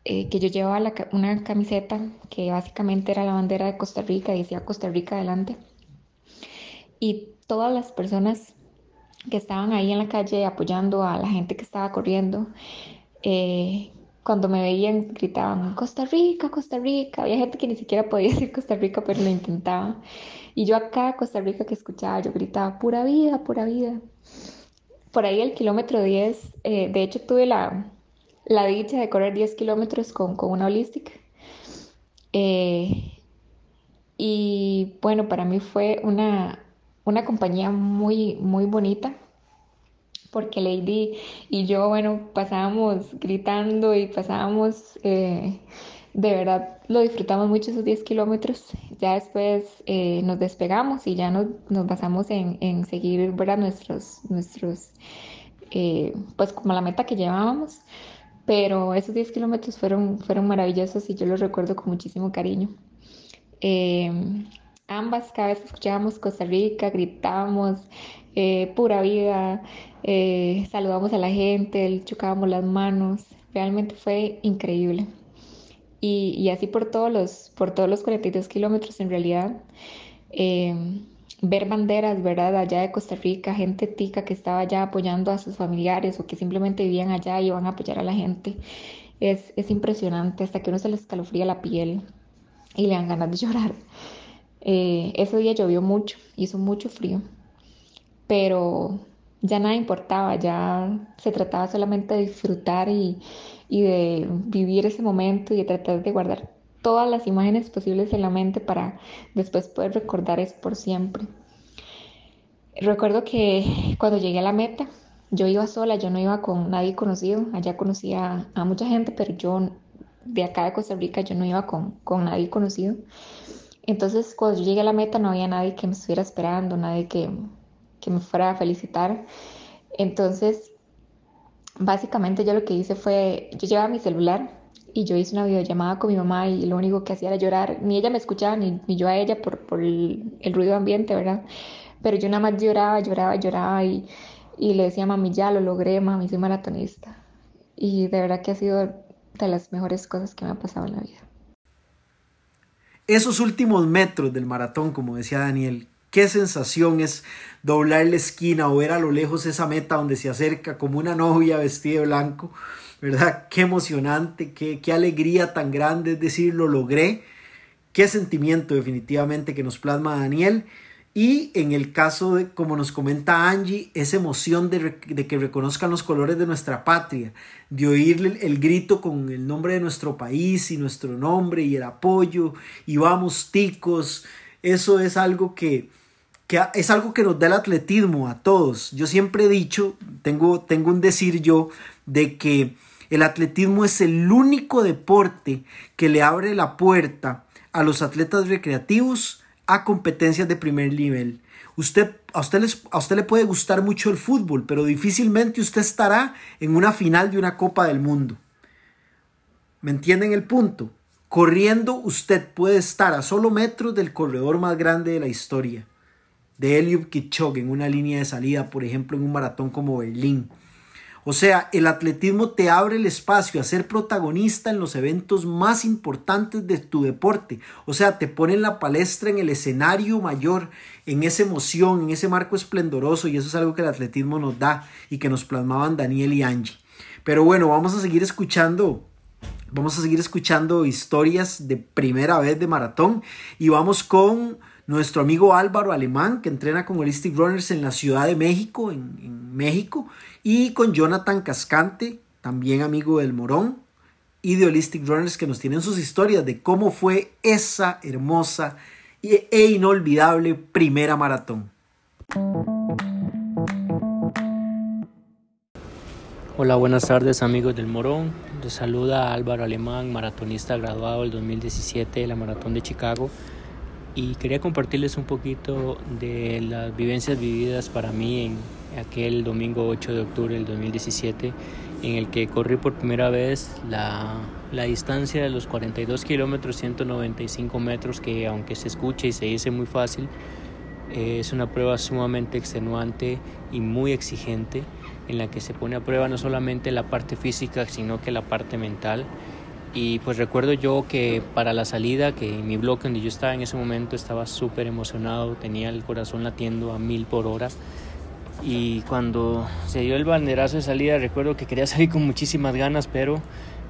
eh, que yo llevaba una camiseta que básicamente era la bandera de Costa Rica y decía Costa Rica adelante. Y todas las personas que estaban ahí en la calle apoyando a la gente que estaba corriendo, cuando me veían gritaban Costa Rica, Costa Rica. Había gente que ni siquiera podía decir Costa Rica, pero lo intentaba. Y yo acá, Costa Rica, que escuchaba, yo gritaba, pura vida, pura vida. Por ahí el kilómetro 10, eh, de hecho tuve la, la, dicha de correr 10 kilómetros con, con, una holística. Eh, y bueno, para mí fue una, una compañía muy, muy bonita porque Lady y yo, bueno, pasábamos gritando y pasábamos eh, de verdad lo disfrutamos mucho esos 10 kilómetros. Ya después eh, nos despegamos y ya nos, nos basamos en, en, seguir ¿verdad? nuestros, nuestros eh, pues como la meta que llevábamos. Pero esos 10 kilómetros fueron, fueron maravillosos y yo los recuerdo con muchísimo cariño. Eh, ambas, cada vez escuchábamos Costa Rica, gritábamos pura vida, saludamos a la gente, chocábamos las manos. Realmente fue increíble y, así por todos los, por todos los 42 kilómetros en realidad. Em, ver banderas, ¿verdad? Allá de Costa Rica, gente tica que estaba allá apoyando a sus familiares o que simplemente vivían allá y iban a apoyar a la gente. Es, es impresionante, hasta que uno se le escalofría la piel y le dan ganas de llorar. Eh, ese día llovió mucho, hizo mucho frío, pero ya nada importaba, ya se trataba solamente de disfrutar y, y de vivir ese momento y de tratar de guardar todas las imágenes posibles en la mente para después poder recordar eso por siempre. Recuerdo que cuando llegué a la meta, yo iba sola, yo no iba con nadie conocido. Allá conocía a mucha gente, pero yo de acá de Costa Rica yo no iba con, con nadie conocido. Entonces, cuando yo llegué a la meta, no había nadie que me estuviera esperando, nadie que, que me fuera a felicitar. Entonces, básicamente yo lo que hice fue, yo llevaba mi celular y yo hice una videollamada con mi mamá y lo único que hacía era llorar. Ni ella me escuchaba, ni, ni yo a ella por, por el, ruido ambiente, ¿verdad? Pero yo nada más lloraba, lloraba, lloraba y, y le decía, mami, ya lo logré, mami, soy maratonista. Y de verdad que ha sido de las mejores cosas que me ha pasado en la vida. Esos últimos metros del maratón, como decía Daniel, qué sensación es doblar la esquina o ver a lo lejos esa meta donde se acerca como una novia vestida de blanco, ¿verdad? Qué emocionante, qué, qué alegría tan grande, es decir, lo logré, qué sentimiento definitivamente que nos plasma Daniel. Y en el caso de, como nos comenta Angie, esa emoción de, de, que reconozcan los colores de nuestra patria, de oírle el, grito con el nombre de nuestro país y nuestro nombre y el apoyo, y vamos ticos, eso es algo que, es algo que nos da el atletismo a todos. Yo siempre he dicho, tengo, tengo un decir yo, de que el atletismo es el único deporte que le abre la puerta a los atletas recreativos a competencias de primer nivel. Usted, a, usted les, a usted le puede gustar mucho el fútbol, pero difícilmente usted estará en una final de una Copa del Mundo. ¿Me entienden el punto? Corriendo usted puede estar a solo metros del corredor más grande de la historia, de Eliud Kipchoge en una línea de salida, por ejemplo, en un maratón como Berlín. O sea, el atletismo te abre el espacio a ser protagonista en los eventos más importantes de tu deporte. O sea, te pone en la palestra, en el escenario mayor, en esa emoción, en ese marco esplendoroso. Y eso es algo que el atletismo nos da y que nos plasmaban Daniel y Angie. Pero bueno, vamos a seguir escuchando. Vamos a seguir escuchando historias de primera vez de maratón. Y vamos con nuestro amigo Álvaro Alemán, que entrena con Holistic Runners en la Ciudad de México, en, México y con Jonathan Cascante, también amigo del Morón, y de Holistic Runners que nos tienen sus historias de cómo fue esa hermosa e inolvidable primera maratón. Hola, buenas tardes amigos del Morón. Les saluda Álvaro Alemán, maratonista graduado del 2017 de la Maratón de Chicago. Y quería compartirles un poquito de las vivencias vividas para mí en, aquel domingo 8 de octubre del 2017 en el que corrí por primera vez la, la distancia de los 42 kilómetros 195 metros que aunque se escuche y se dice muy fácil es una prueba sumamente extenuante y muy exigente en la que se pone a prueba no solamente la parte física sino que la parte mental y pues recuerdo yo que para la salida que mi bloque donde yo estaba en ese momento estaba súper emocionado tenía el corazón latiendo a mil por hora y cuando se dio el banderazo de salida recuerdo que quería salir con muchísimas ganas, pero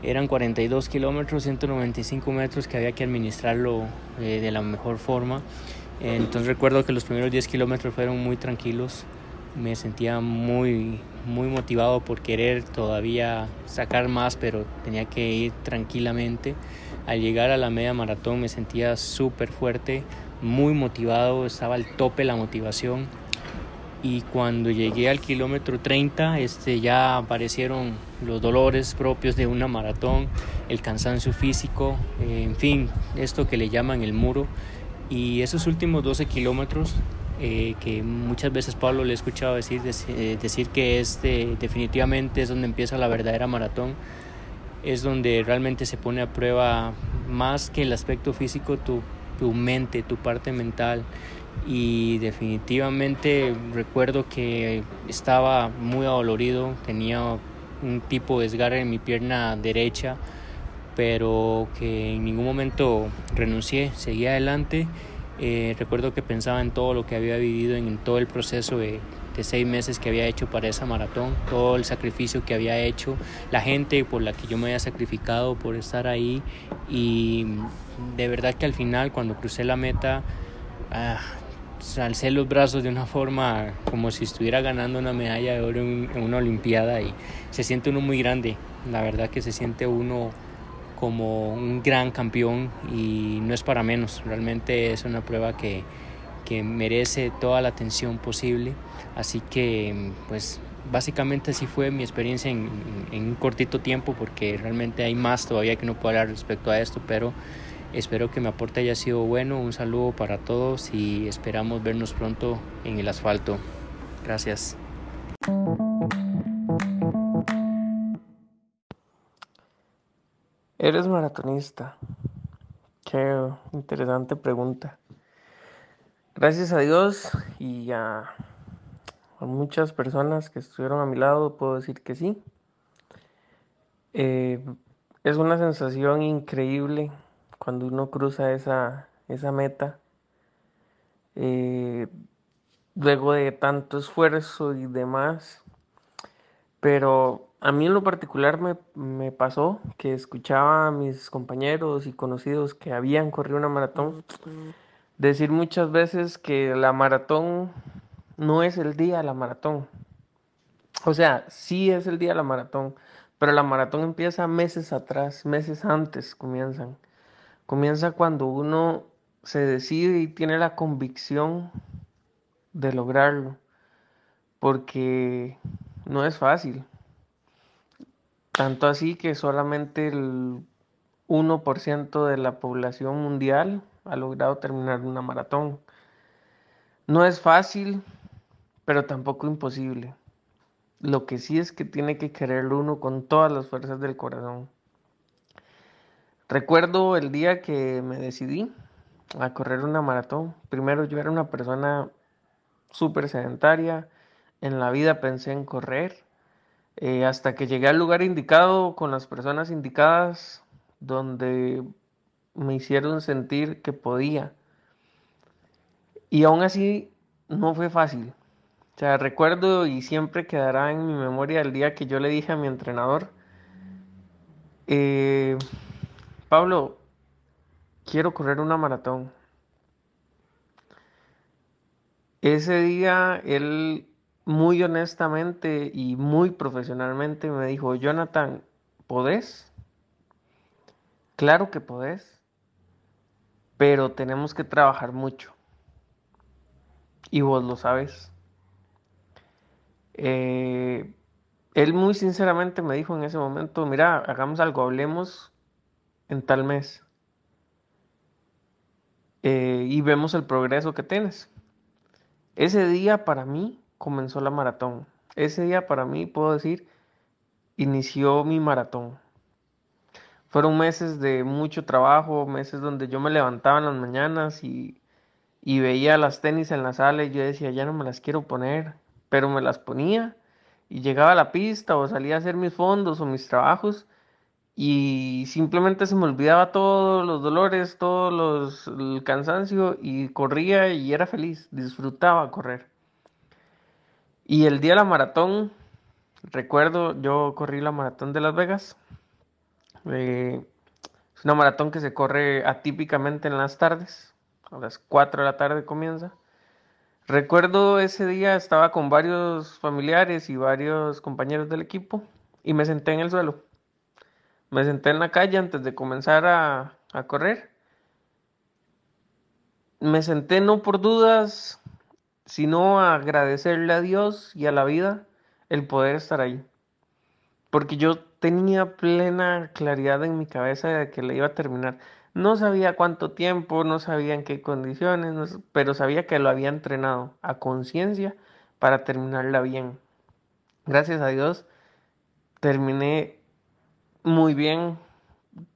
eran 42 kilómetros, 195 metros que había que administrarlo eh, de la mejor forma. Entonces recuerdo que los primeros 10 kilómetros fueron muy tranquilos, me sentía muy, muy motivado por querer todavía sacar más, pero tenía que ir tranquilamente. Al llegar a la media maratón me sentía súper fuerte, muy motivado, estaba al tope la motivación y cuando llegué al kilómetro 30 este, ya aparecieron los dolores propios de una maratón, el cansancio físico, en fin, esto que le llaman el muro. Y esos últimos 12 kilómetros, eh, que muchas veces Pablo le he escuchado decir, eh, decir que este, definitivamente es donde empieza la verdadera maratón, es donde realmente se pone a prueba más que el aspecto físico tu, tu mente, tu parte mental y definitivamente recuerdo que estaba muy adolorido, tenía un tipo de desgarre en mi pierna derecha, pero que en ningún momento renuncié, seguí adelante. Eh, recuerdo que pensaba en todo lo que había vivido, en todo el proceso de, seis meses que había hecho para esa maratón, todo el sacrificio que había hecho, la gente por la que yo me había sacrificado por estar ahí. Y de verdad que al final cuando crucé la meta ah, alcé los brazos de una forma como si estuviera ganando una medalla de oro en, una olimpiada y se siente uno muy grande, la verdad que se siente uno como un gran campeón y no es para menos, realmente es una prueba que, que merece toda la atención posible, así que pues básicamente así fue mi experiencia en, en, un cortito tiempo porque realmente hay más todavía que no puedo hablar respecto a esto, pero espero que mi aporte haya sido bueno. Un saludo para todos y esperamos vernos pronto en el asfalto. Gracias. ¿Eres maratonista? Qué interesante pregunta. Gracias a Dios y a, muchas personas que estuvieron a mi lado, puedo decir que sí. Eh, es una sensación increíble cuando uno cruza esa, esa meta. Eh, luego de tanto esfuerzo y demás. Pero a mí en lo particular me, pasó que escuchaba a mis compañeros y conocidos que habían corrido una maratón decir muchas veces que la maratón no es el día de la maratón. O sea, sí es el día de la maratón, pero la maratón empieza meses atrás, meses antes comienzan. Comienza cuando uno se decide y tiene la convicción de lograrlo, porque no es fácil. Tanto así que solamente el 1% de la población mundial ha logrado terminar una maratón. No es fácil, pero tampoco imposible. Lo que sí es que tiene que quererlo uno con todas las fuerzas del corazón. Recuerdo el día que me decidí a correr una maratón. Primero yo era una persona súper sedentaria. En la vida pensé en correr eh, hasta que llegué al lugar indicado con las personas indicadas donde me hicieron sentir que podía. Y aún así no fue fácil. O sea, recuerdo y siempre quedará en mi memoria el día que yo le dije a mi entrenador, eh, Pablo, quiero correr una maratón. Ese día él muy honestamente y muy profesionalmente me dijo, Jonathan, ¿podés? Claro que podés, pero tenemos que trabajar mucho. Y vos lo sabes. Eh, él muy sinceramente me dijo en ese momento, mira, hagamos algo, hablemos en tal mes. Eh, y vemos el progreso que tienes. Ese día para mí comenzó la maratón. Ese día para mí, puedo decir, inició mi maratón. Fueron meses de mucho trabajo, meses donde yo me levantaba en las mañanas y, y veía las tenis en la sala y yo decía, ya no me las quiero poner, pero me las ponía y llegaba a la pista o salía a hacer mis fondos o mis trabajos y simplemente se me olvidaba todos los dolores, todos los el cansancio y corría y era feliz, disfrutaba correr. Y el día de la maratón, recuerdo, yo corrí la maratón de Las Vegas. Eh, es una maratón que se corre atípicamente en las tardes. A las 4 de la tarde comienza. Recuerdo ese día estaba con varios familiares y varios compañeros del equipo y me senté en el suelo. Me senté en la calle antes de comenzar a, a correr. Me senté no por dudas, sino agradecerle a Dios y a la vida el poder estar ahí. Porque yo tenía plena claridad en mi cabeza de que le iba a terminar. No sabía cuánto tiempo, no sabía en qué condiciones, pero sabía que lo había entrenado a conciencia para terminarla bien. Gracias a Dios terminé muy bien,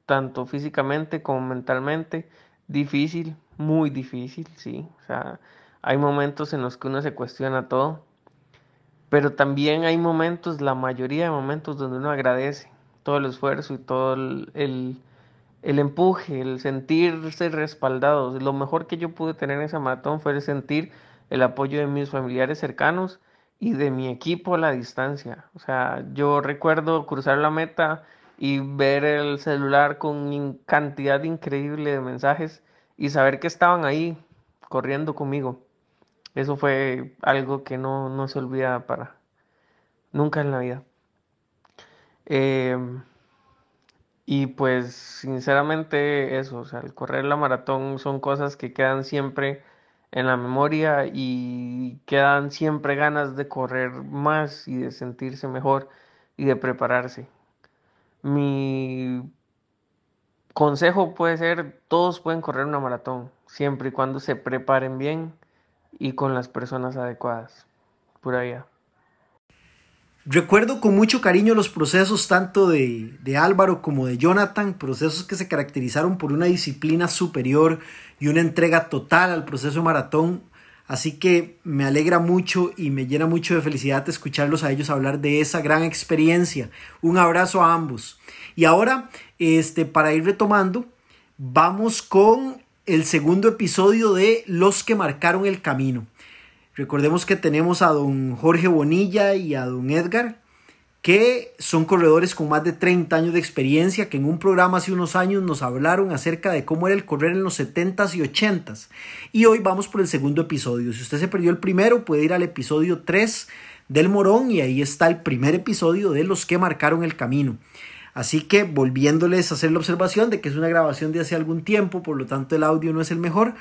tanto físicamente como mentalmente. Difícil, muy difícil, sí. O sea, hay momentos en los que uno se cuestiona todo, pero también hay momentos, la mayoría de momentos donde uno agradece todo el esfuerzo y todo el, empuje, el sentirse respaldado. Lo mejor que yo pude tener en esa maratón fue el sentir el apoyo de mis familiares cercanos y de mi equipo a la distancia. O sea, yo recuerdo cruzar la meta y ver el celular con cantidad increíble de mensajes y saber que estaban ahí corriendo conmigo. Eso fue algo que no, se olvida para nunca en la vida. Em, y pues sinceramente eso, o sea, el correr la maratón son cosas que quedan siempre en la memoria y quedan siempre ganas de correr más y de sentirse mejor y de prepararse. Mi consejo puede ser, todos pueden correr una maratón, siempre y cuando se preparen bien y con las personas adecuadas. Por allá. Recuerdo con mucho cariño los procesos tanto de, de, Álvaro como de Jonathan, procesos que se caracterizaron por una disciplina superior y una entrega total al proceso maratón. Así que me alegra mucho y me llena mucho de felicidad escucharlos a ellos hablar de esa gran experiencia. Un abrazo a ambos. Y ahora, este, para ir retomando, vamos con el segundo episodio de Los que marcaron el camino. Recordemos que tenemos a don Jorge Bonilla y a don Edgar, que son corredores con más de 30 años de experiencia, que en un programa hace unos años nos hablaron acerca de cómo era el correr en los 70s y 80s. Y hoy vamos por el segundo episodio. Si usted se perdió el primero, puede ir al episodio 3 del Morón y ahí está el primer episodio de los que marcaron el camino. Así que volviéndoles a hacer la observación de que es una grabación de hace algún tiempo, por lo tanto el audio no es el mejor,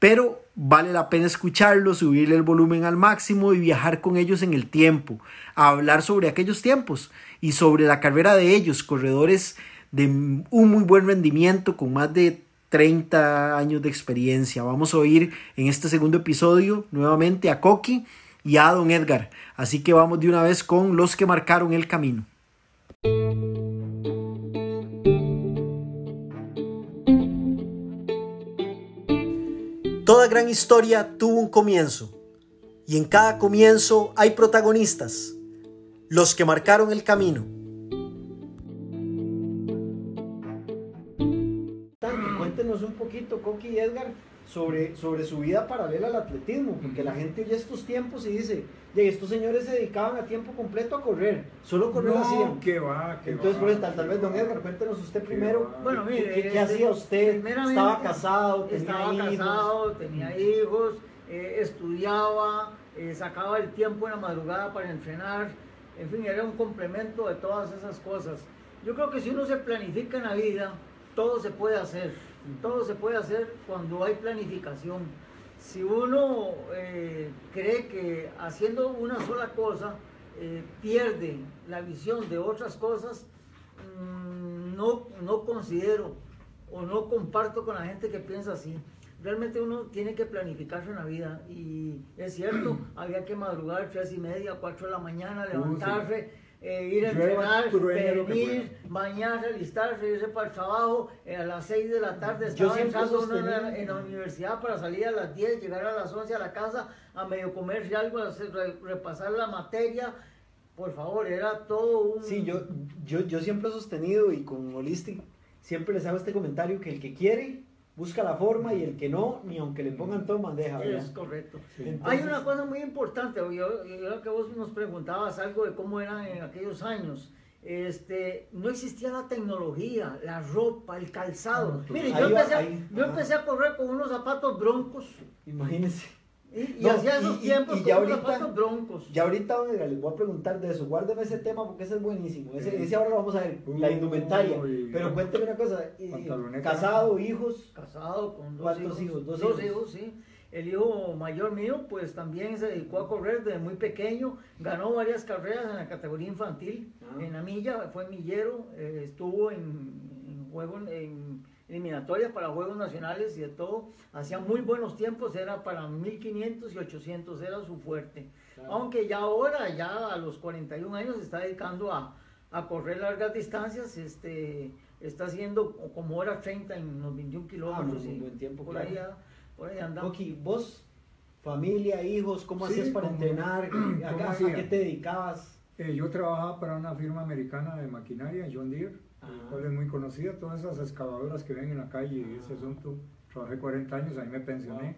pero vale la pena escucharlo, subirle el volumen al máximo y viajar con ellos en el tiempo, a hablar sobre aquellos tiempos y sobre la carrera de ellos, corredores de un muy buen rendimiento con más de 30 años de experiencia. Vamos a oír en este segundo episodio nuevamente a Coqui y a Don Edgar. Así que vamos de una vez con los que marcaron el camino. Toda gran historia tuvo un comienzo y en cada comienzo hay protagonistas, los que marcaron el camino. Cuéntenos un poquito, Coqui y Edgar, sobre, sobre su vida paralela al atletismo, porque la gente oye estos tiempos y dice, y estos señores se dedicaban a tiempo completo a correr, solo correr no, hacían. ¿qué va? ¿qué Entonces, va? por eso, tal, tal vez, don Edgar, cuéntenos usted primero. Bueno, mire, ¿qué, qué este, hacía usted? ¿Estaba casado? Tenía Estaba hijos? casado, tenía hijos, eh, estudiaba, eh, sacaba el tiempo en la madrugada para entrenar, en fin, era un complemento de todas esas cosas. Yo creo que si uno se planifica en la vida, todo se puede hacer, todo se puede hacer cuando hay planificación. Si uno eh, cree que haciendo una sola cosa eh, pierde la visión de otras cosas, mm, no, no considero o no comparto con la gente que piensa así. Realmente uno tiene que planificarse en la vida y es cierto, había que madrugar tres y media, cuatro de la mañana, levantarse, eh, ir a Llueva, entrenar, truene, lo que venir, bañarse, alistarse, irse para el trabajo, eh, a las 6 de la tarde estaba entrando en la, en la universidad para salir a las 10, llegar a las 11 a la casa, a medio comerse algo, a repasar la materia. Por favor, era todo un... Sí, yo, yo, yo siempre he sostenido y con Holistic siempre les hago este comentario que el que quiere busca la forma y el que no, ni aunque le pongan todo en bandeja. ¿verdad? Es correcto. Entonces- Hay una cosa muy importante, yo, yo que vos nos preguntabas algo de cómo eran en aquellos años. Este, no existía la tecnología, la ropa, el calzado. Mire, yo va, empecé, ahí, yo empecé a correr con unos zapatos broncos Imagínense. Y, y No, hacía esos y- tiempos y ya ahorita- broncos. Ya ahorita Edgar, les voy a preguntar de eso. Guárdeme ese tema porque ese es buenísimo. Ese, Sí. ese ahora lo vamos a ver, la Uy, indumentaria. Pero cuénteme una cosa. eh. Casado, hijos. Casado con dos ¿Cuántos hijos. hijos? Dos Dos, hijos. hijos, sí. El hijo mayor mío, pues también se dedicó a correr desde muy pequeño. Ganó varias carreras en la categoría infantil. Ah. En la milla, fue millero. eh, estuvo en, en juegos, en eliminatorias para Juegos Nacionales y de todo. Hacía muy buenos tiempos, era para 1500 y 800, era su fuerte. Aunque ya ahora, ya a los 41 años, se está dedicando a, a correr largas distancias. Este, está haciendo como hora 30 en los 21 kilómetros. y buen tiempo, por, claro. ahí, por ahí vos, familia, hijos, ¿cómo Sí, hacías para ¿cómo- entrenar? cómo ¿A, a- qué te dedicabas? Eh, yo trabajaba para una firma americana de maquinaria, John Deere, cual es muy conocida, todas esas excavadoras que ven en la calle y ese asunto. Trabajé 40 años, ahí me pensioné.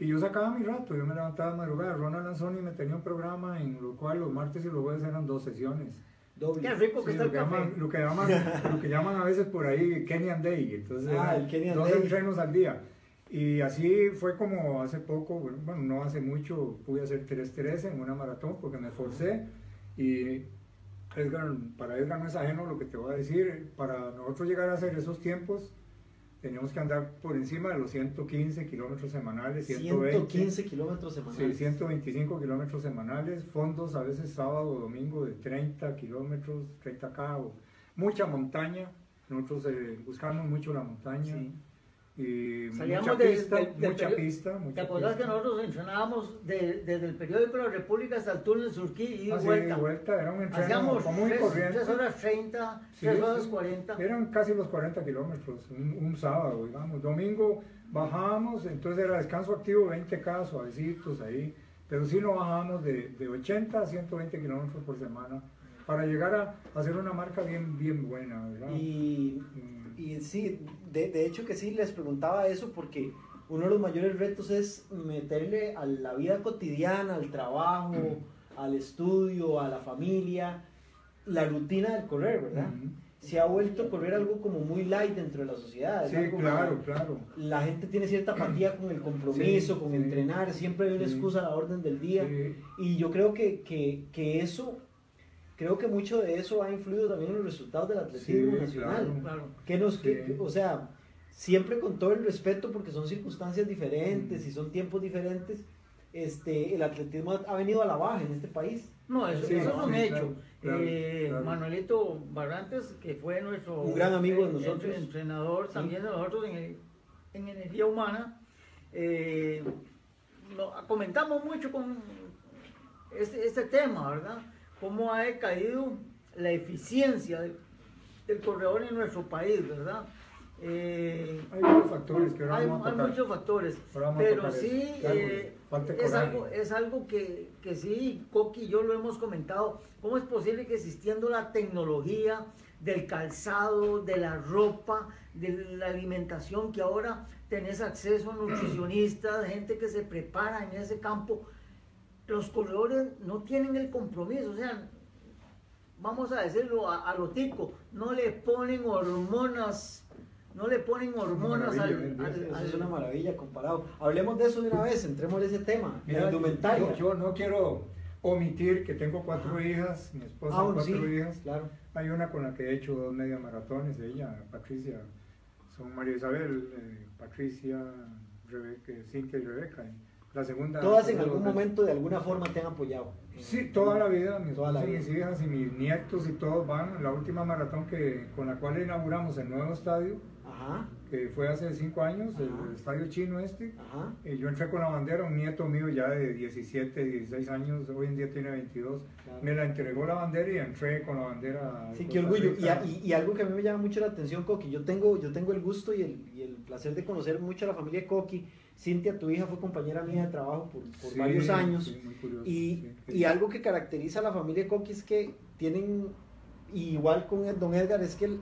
Y yo sacaba mi rato, yo me levantaba de madrugada. Ronald Lanzoni me tenía un programa en lo cual los martes y los jueves eran dos sesiones. Doble. Qué rico que Sí, está lo, el que café. llaman, lo, que llaman, lo que llaman a veces por ahí Kenyan Day. Entonces, Ah, el Kenyan dos Day. entrenos al día. Y así fue como hace poco, bueno, no hace mucho, pude hacer 3.13 en una maratón porque me esforcé. Y Edgar, para Edgar no es ajeno lo que te voy a decir. Para nosotros llegar a hacer esos tiempos, teníamos que andar por encima de los 115 kilómetros semanales, 120. 115 kilómetros semanales. Sí, 125 kilómetros semanales, fondos a veces sábado o domingo de 30 kilómetros, 30 k mucha montaña, nosotros eh, buscamos mucho la montaña. Sí. Y Salíamos mucha de- pista, del- del mucha pista, ¿Te mucha acordás que pista. nosotros entrenábamos de- desde el periódico La República hasta el túnel Surquí y Ah, sí, vuelta? vuelta, era un entreno Hacíamos común y 3, corriente. horas 30, Sí, 3 horas sí. 40. Eran casi los 40 kilómetros, un, un sábado, digamos. Domingo bajábamos, entonces era descanso activo 20K, suavecitos ahí. Pero sí no bajábamos de, de 80 a 120 kilómetros por semana para llegar a hacer una marca bien, bien buena, ¿verdad? Y, y sí, de, de hecho que sí, les preguntaba eso porque uno de los mayores retos es meterle a la vida cotidiana, al trabajo, al estudio, a la familia, la rutina del correr, ¿verdad? Se ha vuelto correr algo como muy light dentro de la sociedad. Sí, claro, claro. La gente tiene cierta apatía con el compromiso, Sí, con sí. entrenar, siempre hay una excusa a la orden del día. Y yo creo que, que, que eso, creo que mucho de eso ha influido también en los resultados del atletismo Sí, nacional. claro. Claro. Que nos, que- Sí. que- o sea, siempre con todo el respeto porque son circunstancias diferentes y son tiempos diferentes, este, el atletismo ha, venido a la baja en este país. No, eso, Sí, eso es no, un sí, hecho. claro, Eh, claro. Manuelito Barrantes, que fue nuestro Un gran amigo de eh, nosotros. entre- entrenador Sí. también de nosotros en, en energía humana, eh, lo- comentamos mucho con este, este tema, ¿verdad? Cómo ha decaído la eficiencia del, del corredor en nuestro país, ¿verdad? Eh, Hay varios factores que ahora hay, vamos a hay tocar. muchos factores, pero sí eh, es, algo, es algo que, que sí, Coqui y yo lo hemos comentado. ¿Cómo es posible que existiendo la tecnología del calzado, de la ropa, de la alimentación, que ahora tenés acceso a nutricionistas, gente que se prepara en ese campo, los corredores no tienen el compromiso? O sea, vamos a decirlo a, a lo tico, no le ponen hormonas. No le ponen hormonas al, es una maravilla comparado. Hablemos de eso de una vez, entremos en ese tema, Mira. Yo, yo no quiero omitir que tengo cuatro hijas, mi esposa Ah, cuatro sí, hijas. claro. Hay una con la que he hecho dos media maratones, ella, Patricia, son María Isabel, eh, Patricia, Rebeca, Cintia y Rebeca. y La segunda. Todas en algún momento de alguna forma te han apoyado. Sí, toda la vida, mi Toda la vida. mis hijas y mis nietos y todos van. La última maratón que, con la cual inauguramos el nuevo estadio, Ajá, que fue hace cinco años, el, Ajá. el estadio chino este. ajá. Eh, yo entré con la bandera, un nieto mío ya de 17, 16 años, hoy en día tiene 22. Claro. Me la entregó la bandera y entré con la bandera. de Sí, qué orgullo. Y, a- y- y algo que a mí me llama mucho la atención, Coqui, yo tengo, yo tengo el gusto y el, y el placer de conocer mucho a la familia Coqui. Cintia, tu hija, fue compañera mía de trabajo por, por Sí, varios años. sí, muy curioso, y, sí, sí. y algo que caracteriza a la familia Coqui es que tienen, igual con el- don Edgar, es que el-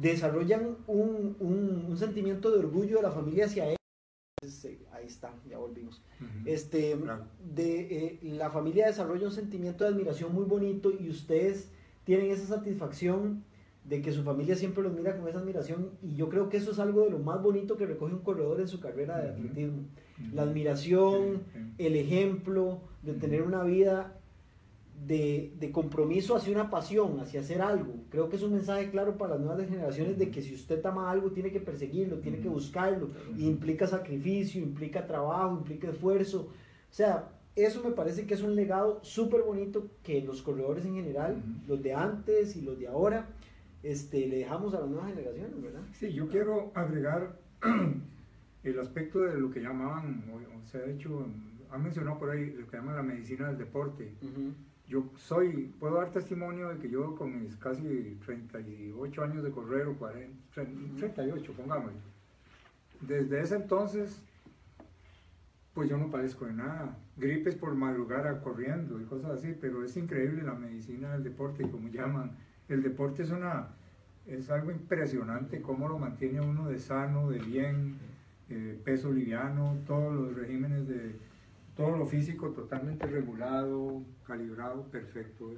desarrollan un, un- un sentimiento de orgullo de la familia hacia él. Entonces, eh, ahí está, ya volvimos. Este, Claro. de, eh, la familia desarrolla un sentimiento de admiración muy bonito y ustedes tienen esa satisfacción de que su familia siempre los mira con esa admiración y yo creo que eso es algo de lo más bonito que recoge un corredor en su carrera de atletismo. Ujú. La admiración, el ejemplo de tener una vida de, de compromiso hacia una pasión, hacia hacer algo. Creo que es un mensaje claro para las nuevas generaciones de que si usted ama algo, tiene que perseguirlo, tiene que buscarlo. Y implica sacrificio, implica trabajo, implica esfuerzo. O sea, eso me parece que es un legado súper bonito que los corredores en general, Ujú. los de antes y los de ahora, este, le dejamos a las nuevas generaciones, ¿verdad? Sí, yo quiero agregar el aspecto de lo que llamaban, o, sea, de hecho, han mencionado por ahí lo que llaman la medicina del deporte. Yo soy, puedo dar testimonio de que yo con mis casi 38 años de correr, o 40, 38, pongámosle, desde ese entonces, pues yo no padezco de nada. Gripes por madrugar corriendo y cosas así, pero es increíble la medicina del deporte, como llaman. El deporte es una, es algo impresionante cómo lo mantiene uno de sano, de bien, eh, peso liviano, todos los regímenes de, todo lo físico totalmente regulado, calibrado, perfecto.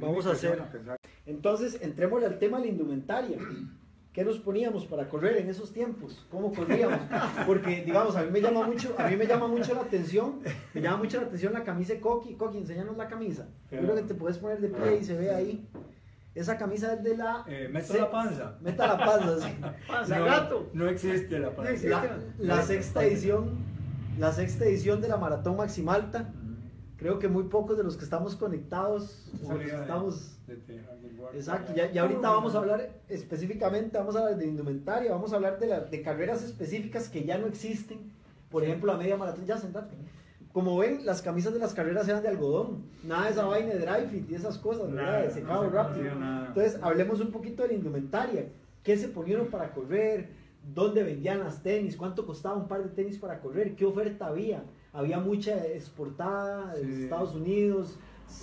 Vamos a hacer. Entonces, entrémosle al tema de la indumentaria. ¿Qué nos poníamos para correr en esos tiempos? ¿Cómo corríamos? Porque, digamos, a mí me llama mucho, a mí me llama mucho la atención, me llama mucho la atención la camisa de Coqui. Coqui, enséñanos la camisa. Yo creo que te puedes poner de pie y se ve ahí. Esa camisa es de la... Eh, meto se- la panza. Meta la panza, sí. Panza no, gato. No existe la panza. existe. La, la sexta edición, la sexta edición de la Maratón Maximalta. Creo que muy pocos de los que estamos conectados, o los que de- estamos... de. Exacto, ya, ya ahorita vamos a hablar específicamente, vamos a hablar de indumentaria, vamos a hablar de, la- de carreras específicas que ya no existen. Por ejemplo, la media maratón, ya sentate. Como ven, las camisas de las carreras eran de algodón, nada de esa vaina de dry fit y esas cosas, ¿verdad? Nada, de no secado se rápido. nada. Entonces, hablemos un poquito de la indumentaria. ¿Qué se ponieron para correr? ¿Dónde vendían las tenis? ¿Cuánto costaba un par de tenis para correr? ¿Qué oferta había? Había mucha exportada de Sí. Estados Unidos,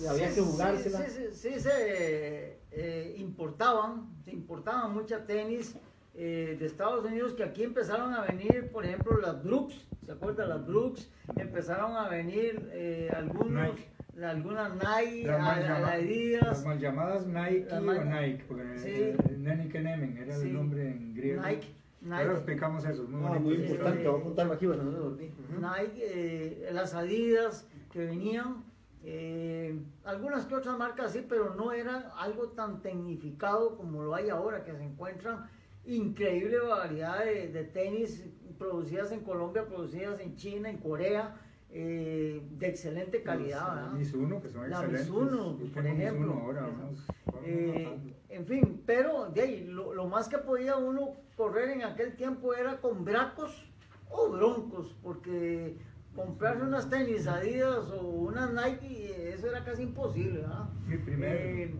había Sí, que sí, jugársela. Sí, sí, sí, se eh, importaban, se importaban mucha tenis eh, de Estados Unidos que aquí empezaron a venir, por ejemplo, las Brooks, ¿se acuerdan las Brooks? Empezaron a venir eh, algunos, Nike. algunas Nike, Las mal, a- a- llama- Adidas, las mal llamadas Nike o Nike, porque Sí. eh, Neni Kenemen era Sí. el nombre en griego. Nike, Ahora Nike. explicamos eso, es muy importante, voy a apuntarlo aquí, bueno, no. Nike, eh, las Adidas que venían, eh, algunas que otras marcas sí, pero no era algo tan tecnificado como lo hay ahora, que se encuentran increíble variedad de, de tenis producidas en Colombia, producidas en China, en Corea, eh, de excelente calidad. Los. Mizuno, que son La excelentes. Mizuno, por ejemplo. Mizuno ahora, vamos, vamos Eh, en fin, pero de ahí, lo, lo más que podía uno correr en aquel tiempo era con bracos o broncos, porque comprarse unas tenis Adidas o unas Nike, eso era casi imposible. ¿verdad? Sí, primero, Eh,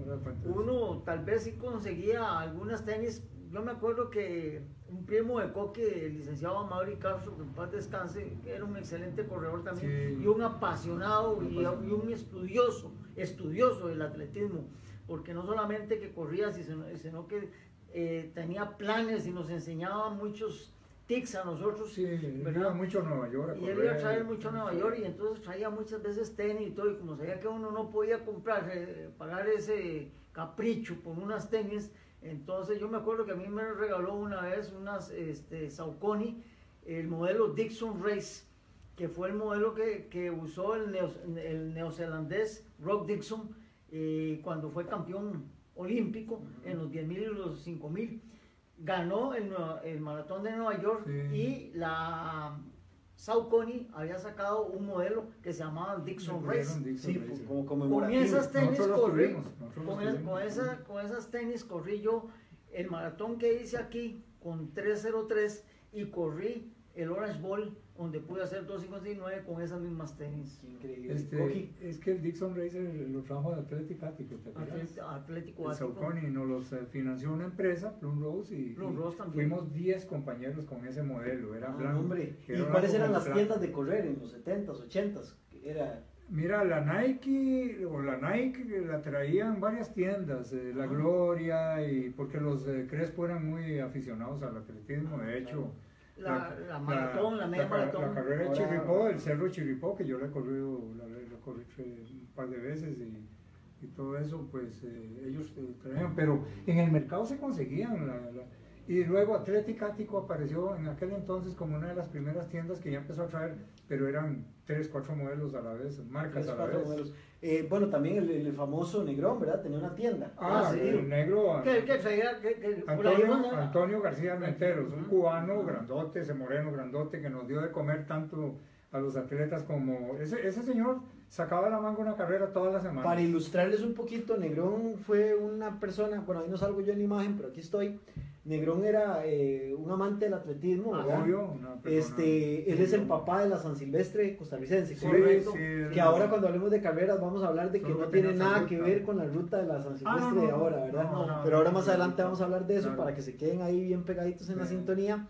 uno tal vez sí conseguía algunas tenis. Yo me acuerdo que un primo de Coque, el licenciado Mauri Castro, que en paz descanse, era un excelente corredor también Sí. y un apasionado y, y un estudioso, estudioso del atletismo, porque no solamente que corría, sino, que eh, tenía planes y nos enseñaba muchos tics a nosotros. Sí, ¿verdad? iba mucho a Nueva York. a Y él iba a traer mucho a Nueva York y entonces traía muchas veces tenis y todo, y como sabía que uno no podía comprar, eh, pagar ese capricho por unas tenis, entonces yo me acuerdo que a mí me regaló una vez unas este, Saucony, el modelo Dixon Race, que fue el modelo que, que usó el, neo- el neozelandés Rock Dixon eh, cuando fue campeón olímpico en los 10.000 y los 5.000 ganó el, maratón de Nueva York Sí. y la Saucony había sacado un modelo que se llamaba Dixon Race. Dixon Sí, Race. pues, como Con esas tenis corrí, con, con esa- con esas tenis corrí yo el maratón que hice aquí con 303 y corrí el Orange Bowl donde pude hacer 259 con esas mismas tenis. Increíble. Este, es que el Dixon Racer lo trajo de Atlético Ático, ¿te acuerdas? Atlético, Ático. Saucony nos los eh, financió una empresa, Plum Rose, y, Plum Rose también. fuimos 10 compañeros con ese modelo. Era Ah, blanco. hombre. que ¿Y era cuáles eran las blanco. tiendas de correr en los 70s, 80s? Era Mira, la Nike, o la Nike la traían varias tiendas, eh, La Gloria, y porque los eh, Crespo eran muy aficionados al atletismo, de hecho. La- la maratón, la media maratón. La carrera de Chirripó, el Cerro Chirripó, que yo la he corrido, la, la corrí un par de veces y, y todo eso, pues eh, ellos eh, traían, pero en el mercado se conseguían. la- la- y luego Atlético Ático apareció en aquel entonces como una de las primeras tiendas que ya empezó a traer, pero eran tres, cuatro modelos a la vez, marcas tres, a la cuatro vez. modelos. Eh, bueno, también el, el famoso Negrón, ¿verdad? Tenía una tienda. Ah, sí. el negro. Por ahí Antonio, Antonio García Menteros, un cubano grandote, ese moreno grandote que nos dio de comer tanto a los atletas como... Ese, ese señor sacaba la manga una carrera todas las semanas. Para ilustrarles un poquito, Negrón fue una persona, bueno, ahí no salgo yo en la imagen, pero aquí estoy. Negrón era eh, un amante del atletismo, ¿verdad? Obvio, una persona- Este, él es el papá de la San Silvestre costarricense, Sí, correcto. sí, que ahora cuando hablemos de carreras vamos a hablar de que Solo no tiene nada ruta. que ver con la ruta de la San Silvestre Ah, no, de ahora, ¿verdad? no, no, Pero ahora más adelante vamos a hablar de eso claro. para que se queden ahí bien pegaditos en la Sí. sintonía.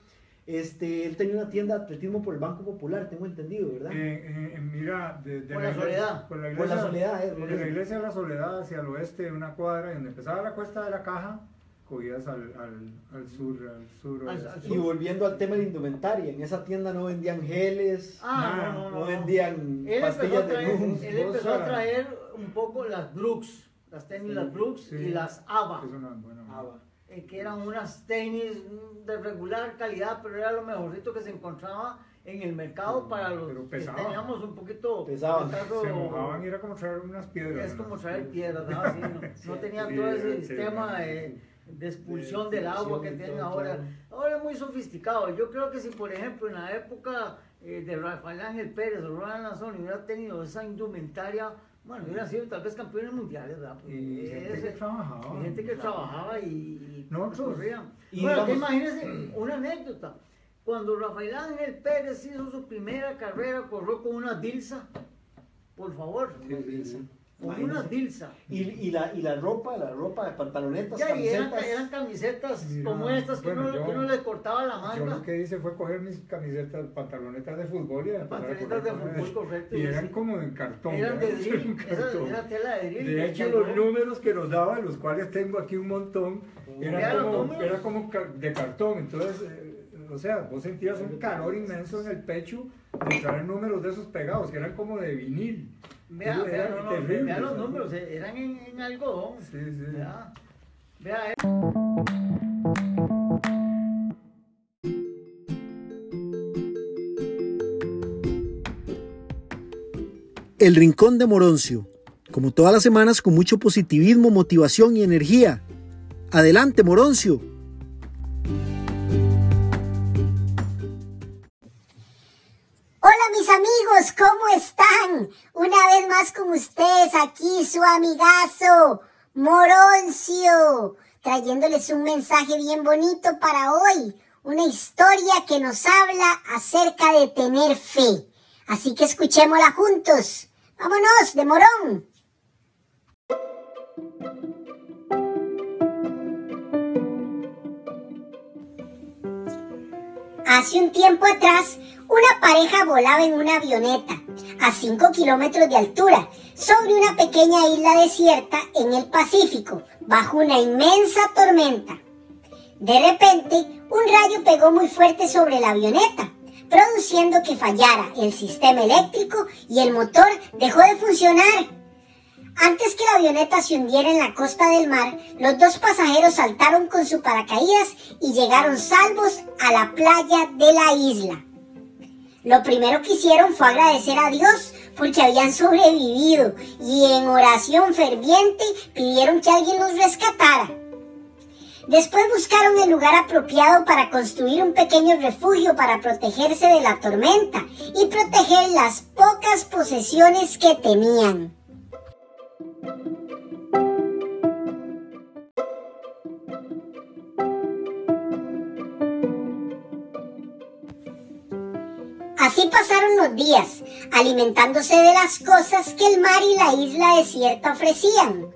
Este, él tenía una tienda de atletismo por el Banco Popular, tengo entendido, ¿verdad? Eh, eh, mira, de, de Por la iglesia- Soledad. Por la Por la iglesia, Soledad, eh, por de la iglesia de la Soledad hacia el oeste, una cuadra, y donde empezaba la cuesta de la caja, cogías al, al, al sur, al sur. Al- al Y volviendo al tema de la indumentaria, en esa tienda no vendían geles, Ah, no, no, no, no. vendían Él empezó, a pastillas de traer, Nuns. él empezó a traer un poco las Brooks, las tenis las Brooks Sí. y las ABA, Es una buena. Va. eh, que eran unas tenis de regular calidad, pero era lo mejorcito que se encontraba en el mercado para los Pero que teníamos un poquito Pesaban. acaso, Se mojaban y era como traer unas piedras. es ¿no? como traer piedras, ¿no? Sí, no, no tenían todo ese Sí, sistema sí. de, de expulsión del agua que tienen ahora. Ahora es muy sofisticado. Yo creo que si, por ejemplo, en la época eh, de Rafael Ángel Pérez o Ronald Nazón hubiera tenido esa indumentaria, bueno, hubieran sido tal vez campeones mundiales, ¿verdad? Porque Y gente que trabajaba. y gente que trabajaba y, y Nosotros- corrían. y bueno, digamos- imagínense una anécdota. Cuando Rafael Ángel Pérez hizo su primera carrera, corrió con una Dilsa. Por favor, con una. Dilsa. Y, y, la, y la ropa, la ropa de pantalonetas, Ya, y eran, camisetas. eran camisetas Mira, como estas que, bueno, uno, yo- que uno le cortaba la Yo manga. lo que hice fue coger mis camisetas, pantalonetas de fútbol y empezar a Pantalonetas de correr con fútbol, eso. correcto, Y y eran como en cartón. Eran de drill, era, cartón. era tela de drill. De hecho, los números que nos daban, los cuales tengo aquí un montón, eran como, era como de cartón. Entonces, eh, o sea, vos sentías un calor inmenso en el pecho de traer números de esos pegados, que eran como de vinil. Vea, vea, no, no, terrible, vea los números, eran en, en algodón. Sí, sí. Vea, vea, eh. El Rincón de Moroncio. Como todas las semanas, con mucho positivismo, motivación y energía. Adelante, Moroncio. Hola mis amigos, ¿cómo están? Una vez más con ustedes aquí su amigazo Moroncio, trayéndoles un mensaje bien bonito para hoy, una historia que nos habla acerca de tener fe. Así que escuchémosla juntos. Vámonos, de Morón. Hace un tiempo atrás, una pareja volaba en una avioneta a 5 kilómetros de altura sobre una pequeña isla desierta en el Pacífico, bajo una inmensa tormenta. De repente, un rayo pegó muy fuerte sobre la avioneta, produciendo que fallara el sistema eléctrico y el motor dejó de funcionar. Antes que la avioneta se hundiera en la costa del mar, los dos pasajeros saltaron con su paracaídas y llegaron salvos a la playa de la isla. Lo primero que hicieron fue agradecer a Dios porque habían sobrevivido y en oración ferviente pidieron que alguien los rescatara. Después buscaron el lugar apropiado para construir un pequeño refugio para protegerse de la tormenta y proteger las pocas posesiones que tenían. Así pasaron los días, alimentándose de las cosas que el mar y la isla desierta ofrecían.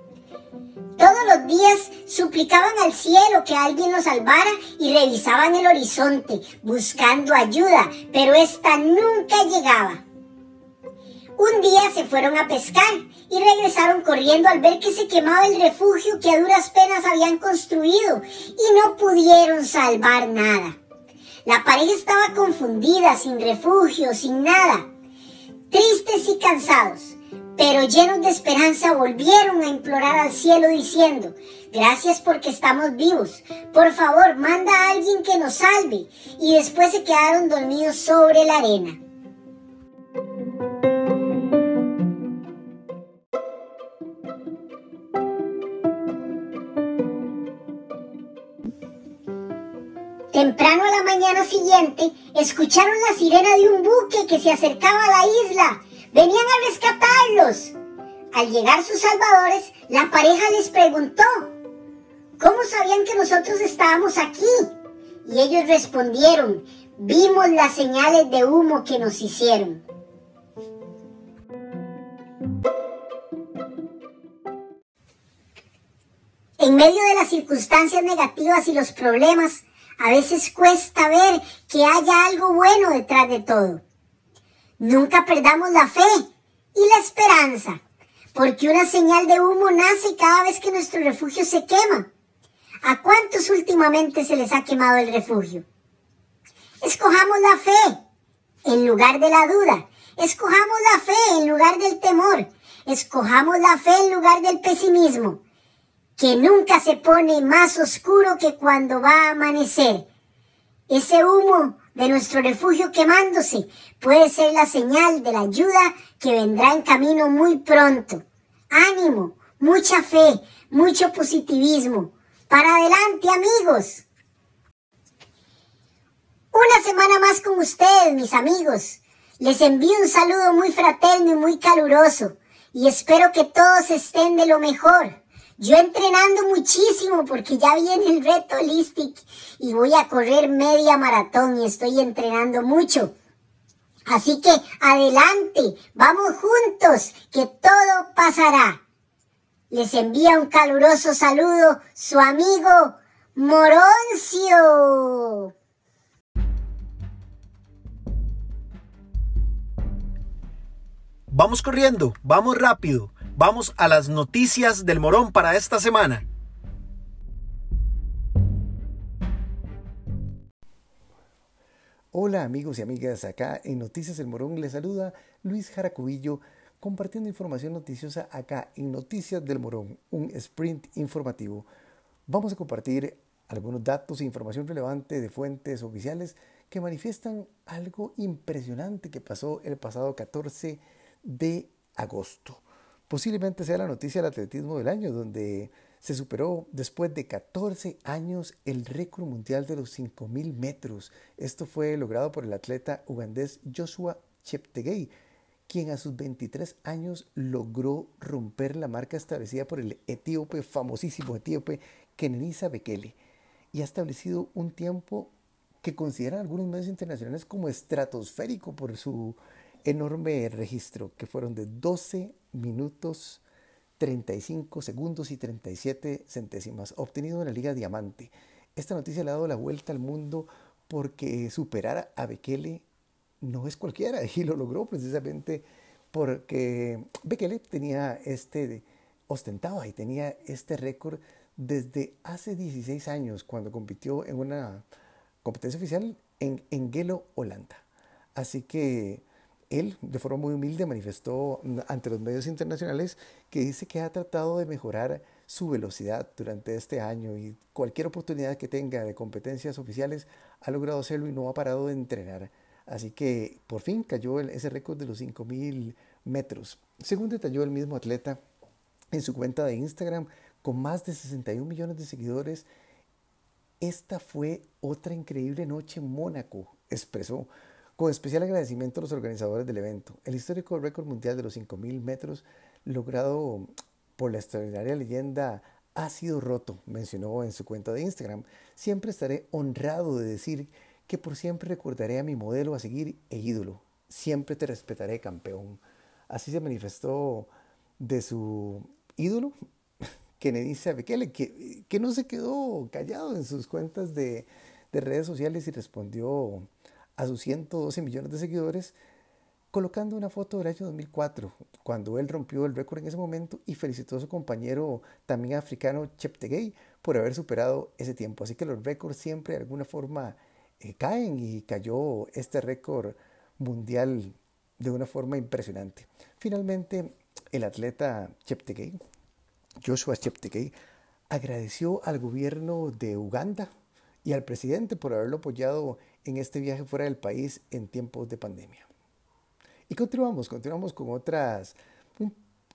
Todos los días suplicaban al cielo que alguien los salvara y revisaban el horizonte buscando ayuda, pero esta nunca llegaba. Un día se fueron a pescar y regresaron corriendo al ver que se quemaba el refugio que a duras penas habían construido y no pudieron salvar nada. La pareja estaba confundida, sin refugio, sin nada. Tristes y cansados, pero llenos de esperanza volvieron a implorar al cielo diciendo, gracias porque estamos vivos, por favor manda a alguien que nos salve. Y después se quedaron dormidos sobre la arena. Temprano a la mañana siguiente, escucharon la sirena de un buque que se acercaba a la isla. Venían a rescatarlos. Al llegar sus salvadores, la pareja les preguntó, ¿cómo sabían que nosotros estábamos aquí? Y ellos respondieron, vimos las señales de humo que nos hicieron. En medio de las circunstancias negativas y los problemas, a veces cuesta ver que haya algo bueno detrás de todo. Nunca perdamos la fe y la esperanza, porque una señal de humo nace cada vez que nuestro refugio se quema. ¿A cuántos últimamente se les ha quemado el refugio? Escojamos la fe en lugar de la duda. Escojamos la fe en lugar del temor. Escojamos la fe en lugar del pesimismo que nunca se pone más oscuro que cuando va a amanecer. Ese humo de nuestro refugio quemándose puede ser la señal de la ayuda que vendrá en camino muy pronto. Ánimo, mucha fe, mucho positivismo. Para adelante amigos. Una semana más con ustedes, mis amigos. Les envío un saludo muy fraterno y muy caluroso y espero que todos estén de lo mejor. Yo entrenando muchísimo porque ya viene el reto Holistic y voy a correr media maratón y estoy entrenando mucho. Así que adelante, vamos juntos, que todo pasará. Les envía un caluroso saludo su amigo Moroncio. Vamos corriendo, vamos rápido, vamos a las noticias del Morón para esta semana. Hola amigos y amigas, acá en Noticias del Morón les saluda Luis Jaracubillo compartiendo información noticiosa acá en Noticias del Morón, un sprint informativo. Vamos a compartir algunos datos e información relevante de fuentes oficiales que manifiestan algo impresionante que pasó el pasado 14 de agosto. Posiblemente sea la noticia del atletismo del año, donde se superó después de 14 años el récord mundial de los 5.000 metros. Esto fue logrado por el atleta ugandés Joshua Cheptegei, quien a sus 23 años logró romper la marca establecida por el etíope, famosísimo etíope Kenenisa Bekele, y ha establecido un tiempo que consideran algunos medios internacionales como estratosférico por su enorme registro, que fueron de 12 minutos 35 segundos y 37 centésimas, obtenido en la Liga Diamante. Esta noticia le ha dado la vuelta al mundo porque superar a Bekele no es cualquiera y lo logró precisamente porque Bekele tenía este, ostentaba y tenía este récord desde hace 16 años cuando compitió en una competencia oficial en Engelo, Holanda. Así que él, de forma muy humilde, manifestó ante los medios internacionales que dice que ha tratado de mejorar su velocidad durante este año y cualquier oportunidad que tenga de competencias oficiales ha logrado hacerlo y no ha parado de entrenar. Así que por fin cayó ese récord de los 5.000 metros. Según detalló el mismo atleta en su cuenta de Instagram, con más de 61 millones de seguidores, esta fue otra increíble noche en Mónaco, expresó. Con especial agradecimiento a los organizadores del evento, el histórico récord mundial de los 5.000 metros logrado por la extraordinaria leyenda ha sido roto, mencionó en su cuenta de Instagram. Siempre estaré honrado de decir que por siempre recordaré a mi modelo a seguir e ídolo. Siempre te respetaré, campeón. Así se manifestó de su ídolo, Kennedy Bekele, que, que no se quedó callado en sus cuentas de redes sociales y respondió a sus 112 millones de seguidores, colocando una foto del año 2004, cuando él rompió el récord en ese momento y felicitó a su compañero también africano Cheptegei por haber superado ese tiempo. Así que los récords siempre de alguna forma eh, caen y cayó este récord mundial de una forma impresionante. Finalmente, el atleta Cheptegei, Joshua Cheptegei, agradeció al gobierno de Uganda y al presidente por haberlo apoyado en este viaje fuera del país en tiempos de pandemia. Y continuamos, continuamos con otras,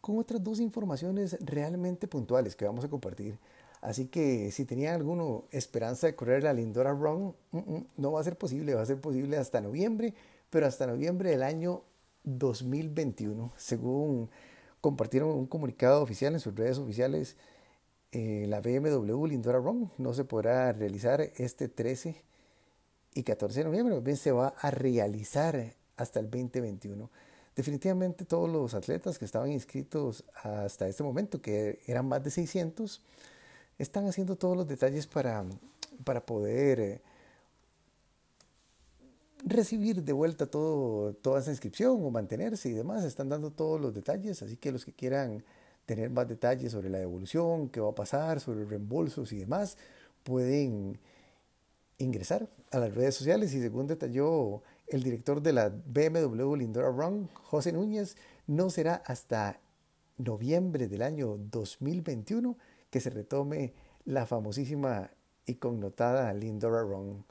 con otras dos informaciones realmente puntuales que vamos a compartir. Así que si tenían alguna esperanza de correr la Lindora Run, mm, mm, no va a ser posible, va a ser posible hasta noviembre, pero hasta noviembre del año 2021, según compartieron un comunicado oficial en sus redes oficiales, eh, la BMW Lindora Run no se podrá realizar este 13 y 14 de noviembre, bien se va a realizar hasta el 2021. Definitivamente todos los atletas que estaban inscritos hasta este momento, que eran más de 600, están haciendo todos los detalles para, para poder eh, recibir de vuelta toda esa inscripción o mantenerse y demás. Están dando todos los detalles, así que los que quieran tener más detalles sobre la devolución, qué va a pasar, sobre reembolsos y demás, pueden ingresar a las redes sociales y según detalló el director de la BMW Lindora Run, José Núñez, no será hasta noviembre del año 2021 que se retome la famosísima y connotada Lindora Run.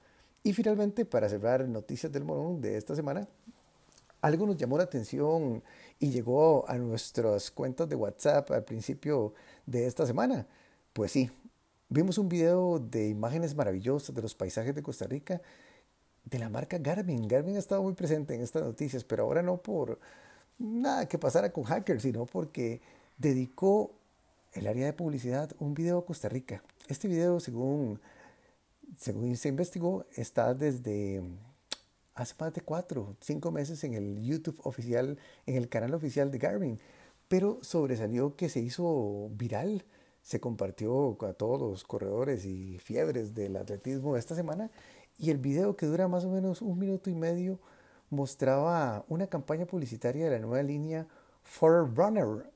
Y finalmente, para cerrar noticias del morón de esta semana, algo nos llamó la atención y llegó a nuestras cuentas de WhatsApp al principio de esta semana. Pues sí, vimos un video de imágenes maravillosas de los paisajes de Costa Rica de la marca Garmin. Garmin ha estado muy presente en estas noticias, pero ahora no por nada que pasara con hackers, sino porque dedicó el área de publicidad un video a Costa Rica. Este video, según, según se investigó, está desde hace más de cuatro, cinco meses en el YouTube oficial, en el canal oficial de Garmin, pero sobresalió que se hizo viral, se compartió a todos los corredores y fiebres del atletismo esta semana y el video que dura más o menos un minuto y medio mostraba una campaña publicitaria de la nueva línea Forerunner.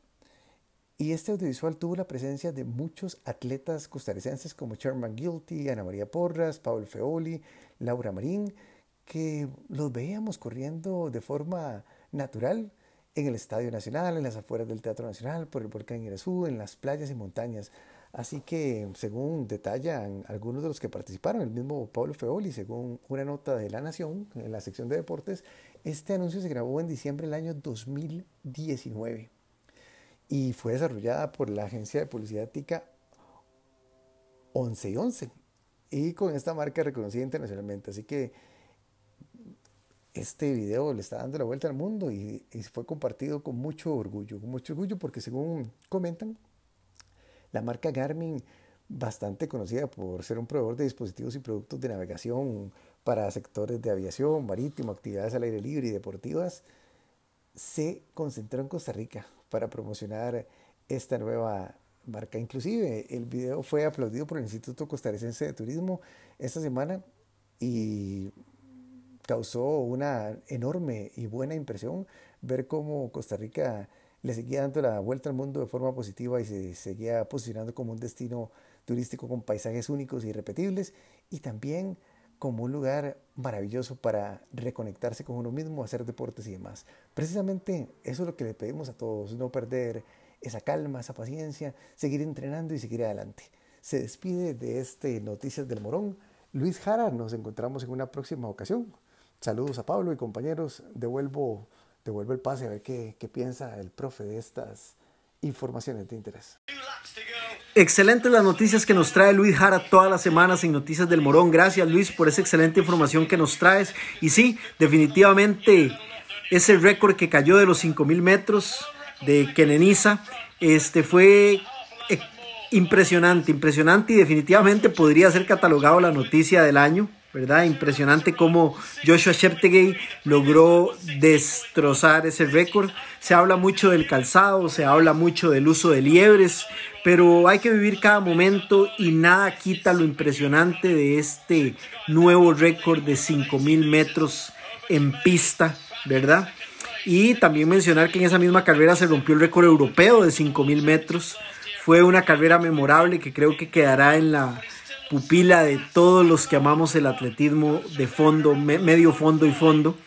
Y este audiovisual tuvo la presencia de muchos atletas costarricenses como Sherman Guilty, Ana María Porras, Paul Feoli, Laura Marín, que los veíamos corriendo de forma natural en el Estadio Nacional, en las afueras del Teatro Nacional, por el volcán Irazú, en las playas y montañas. Así que, según detallan algunos de los que participaron, el mismo Pablo Feoli, según una nota de La Nación, en la sección de deportes, este anuncio se grabó en diciembre del año 2019 y fue desarrollada por la agencia de publicidad TICA 11 y 11 y con esta marca reconocida internacionalmente. Así que este video le está dando la vuelta al mundo y, fue compartido con mucho orgullo, con mucho orgullo porque según comentan, la marca Garmin, bastante conocida por ser un proveedor de dispositivos y productos de navegación para sectores de aviación, marítimo, actividades al aire libre y deportivas, se concentró en Costa Rica para promocionar esta nueva marca. Inclusive el video fue aplaudido por el Instituto Costarricense de Turismo esta semana y causó una enorme y buena impresión ver cómo Costa Rica le seguía dando la vuelta al mundo de forma positiva y se seguía posicionando como un destino turístico con paisajes únicos y irrepetibles y también como un lugar maravilloso para reconectarse con uno mismo, hacer deportes y demás. Precisamente eso es lo que le pedimos a todos, no perder esa calma, esa paciencia, seguir entrenando y seguir adelante. Se despide de este Noticias del Morón. Luis Jara, nos encontramos en una próxima ocasión. Saludos a Pablo y compañeros. Devuelvo, devuelvo el pase a ver qué, qué piensa el profe de estas informaciones de interés. Excelentes las noticias que nos trae Luis Jara todas las semanas en Noticias del Morón. Gracias Luis por esa excelente información que nos traes. Y sí, definitivamente ese récord que cayó de los 5000 metros de Keneniza este, fue eh, impresionante, impresionante y definitivamente podría ser catalogado la noticia del año. ¿Verdad? Impresionante cómo Joshua Cheptegei logró destrozar ese récord. Se habla mucho del calzado, se habla mucho del uso de liebres, pero hay que vivir cada momento y nada quita lo impresionante de este nuevo récord de 5000 metros en pista, ¿verdad? Y también mencionar que en esa misma carrera se rompió el récord europeo de 5000 metros. Fue una carrera memorable que creo que quedará en la pupila de todos los que amamos el atletismo de fondo, medio fondo y fondo.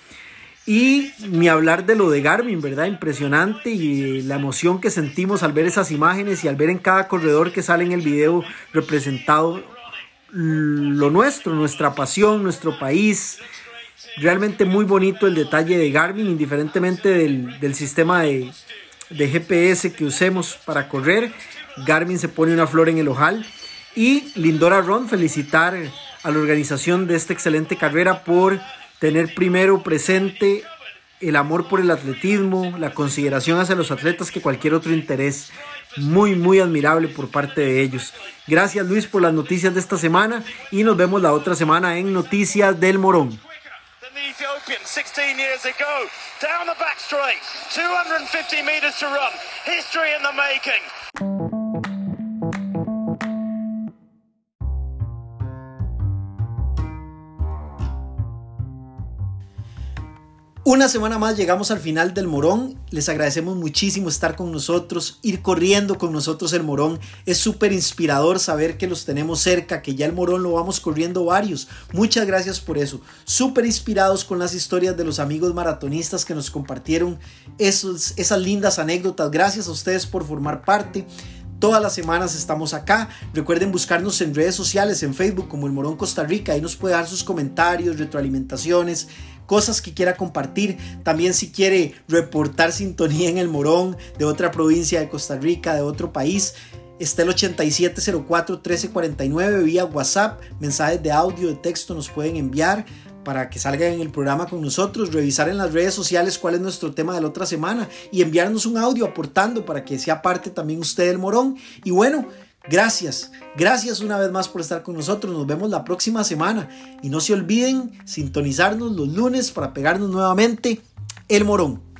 Y ni hablar de lo de Garmin, ¿verdad? Impresionante y la emoción que sentimos al ver esas imágenes y al ver en cada corredor que sale en el video representado lo nuestro, nuestra pasión, nuestro país. Realmente muy bonito el detalle de Garmin, indiferentemente del, del sistema de, de GPS que usemos para correr. Garmin se pone una flor en el ojal y Lindora Ron, felicitar a la organización de esta excelente carrera por tener primero presente el amor por el atletismo, la consideración hacia los atletas que cualquier otro interés. Muy, muy admirable por parte de ellos. Gracias Luis por las noticias de esta semana y nos vemos la otra semana en Noticias del Morón. Una semana más llegamos al final del Morón. Les agradecemos muchísimo estar con nosotros, ir corriendo con nosotros el Morón. Es súper inspirador saber que los tenemos cerca, que ya el Morón lo vamos corriendo varios. Muchas gracias por eso. Súper inspirados con las historias de los amigos maratonistas que nos compartieron esas lindas anécdotas. Gracias a ustedes por formar parte Todas las semanas estamos acá. Recuerden buscarnos en redes sociales, en Facebook como El Morón Costa Rica. Ahí nos puede dar sus comentarios, retroalimentaciones, cosas que quiera compartir. También si quiere reportar sintonía en El Morón de otra provincia de Costa Rica, de otro país. Está el 8704-1349 vía WhatsApp. Mensajes de audio, de texto nos pueden enviar para que salgan en el programa con nosotros, revisar en las redes sociales cuál es nuestro tema de la otra semana y enviarnos un audio aportando para que sea parte también usted del morón. Y bueno, gracias, gracias una vez más por estar con nosotros. Nos vemos la próxima semana y no se olviden sintonizarnos los lunes para pegarnos nuevamente el morón.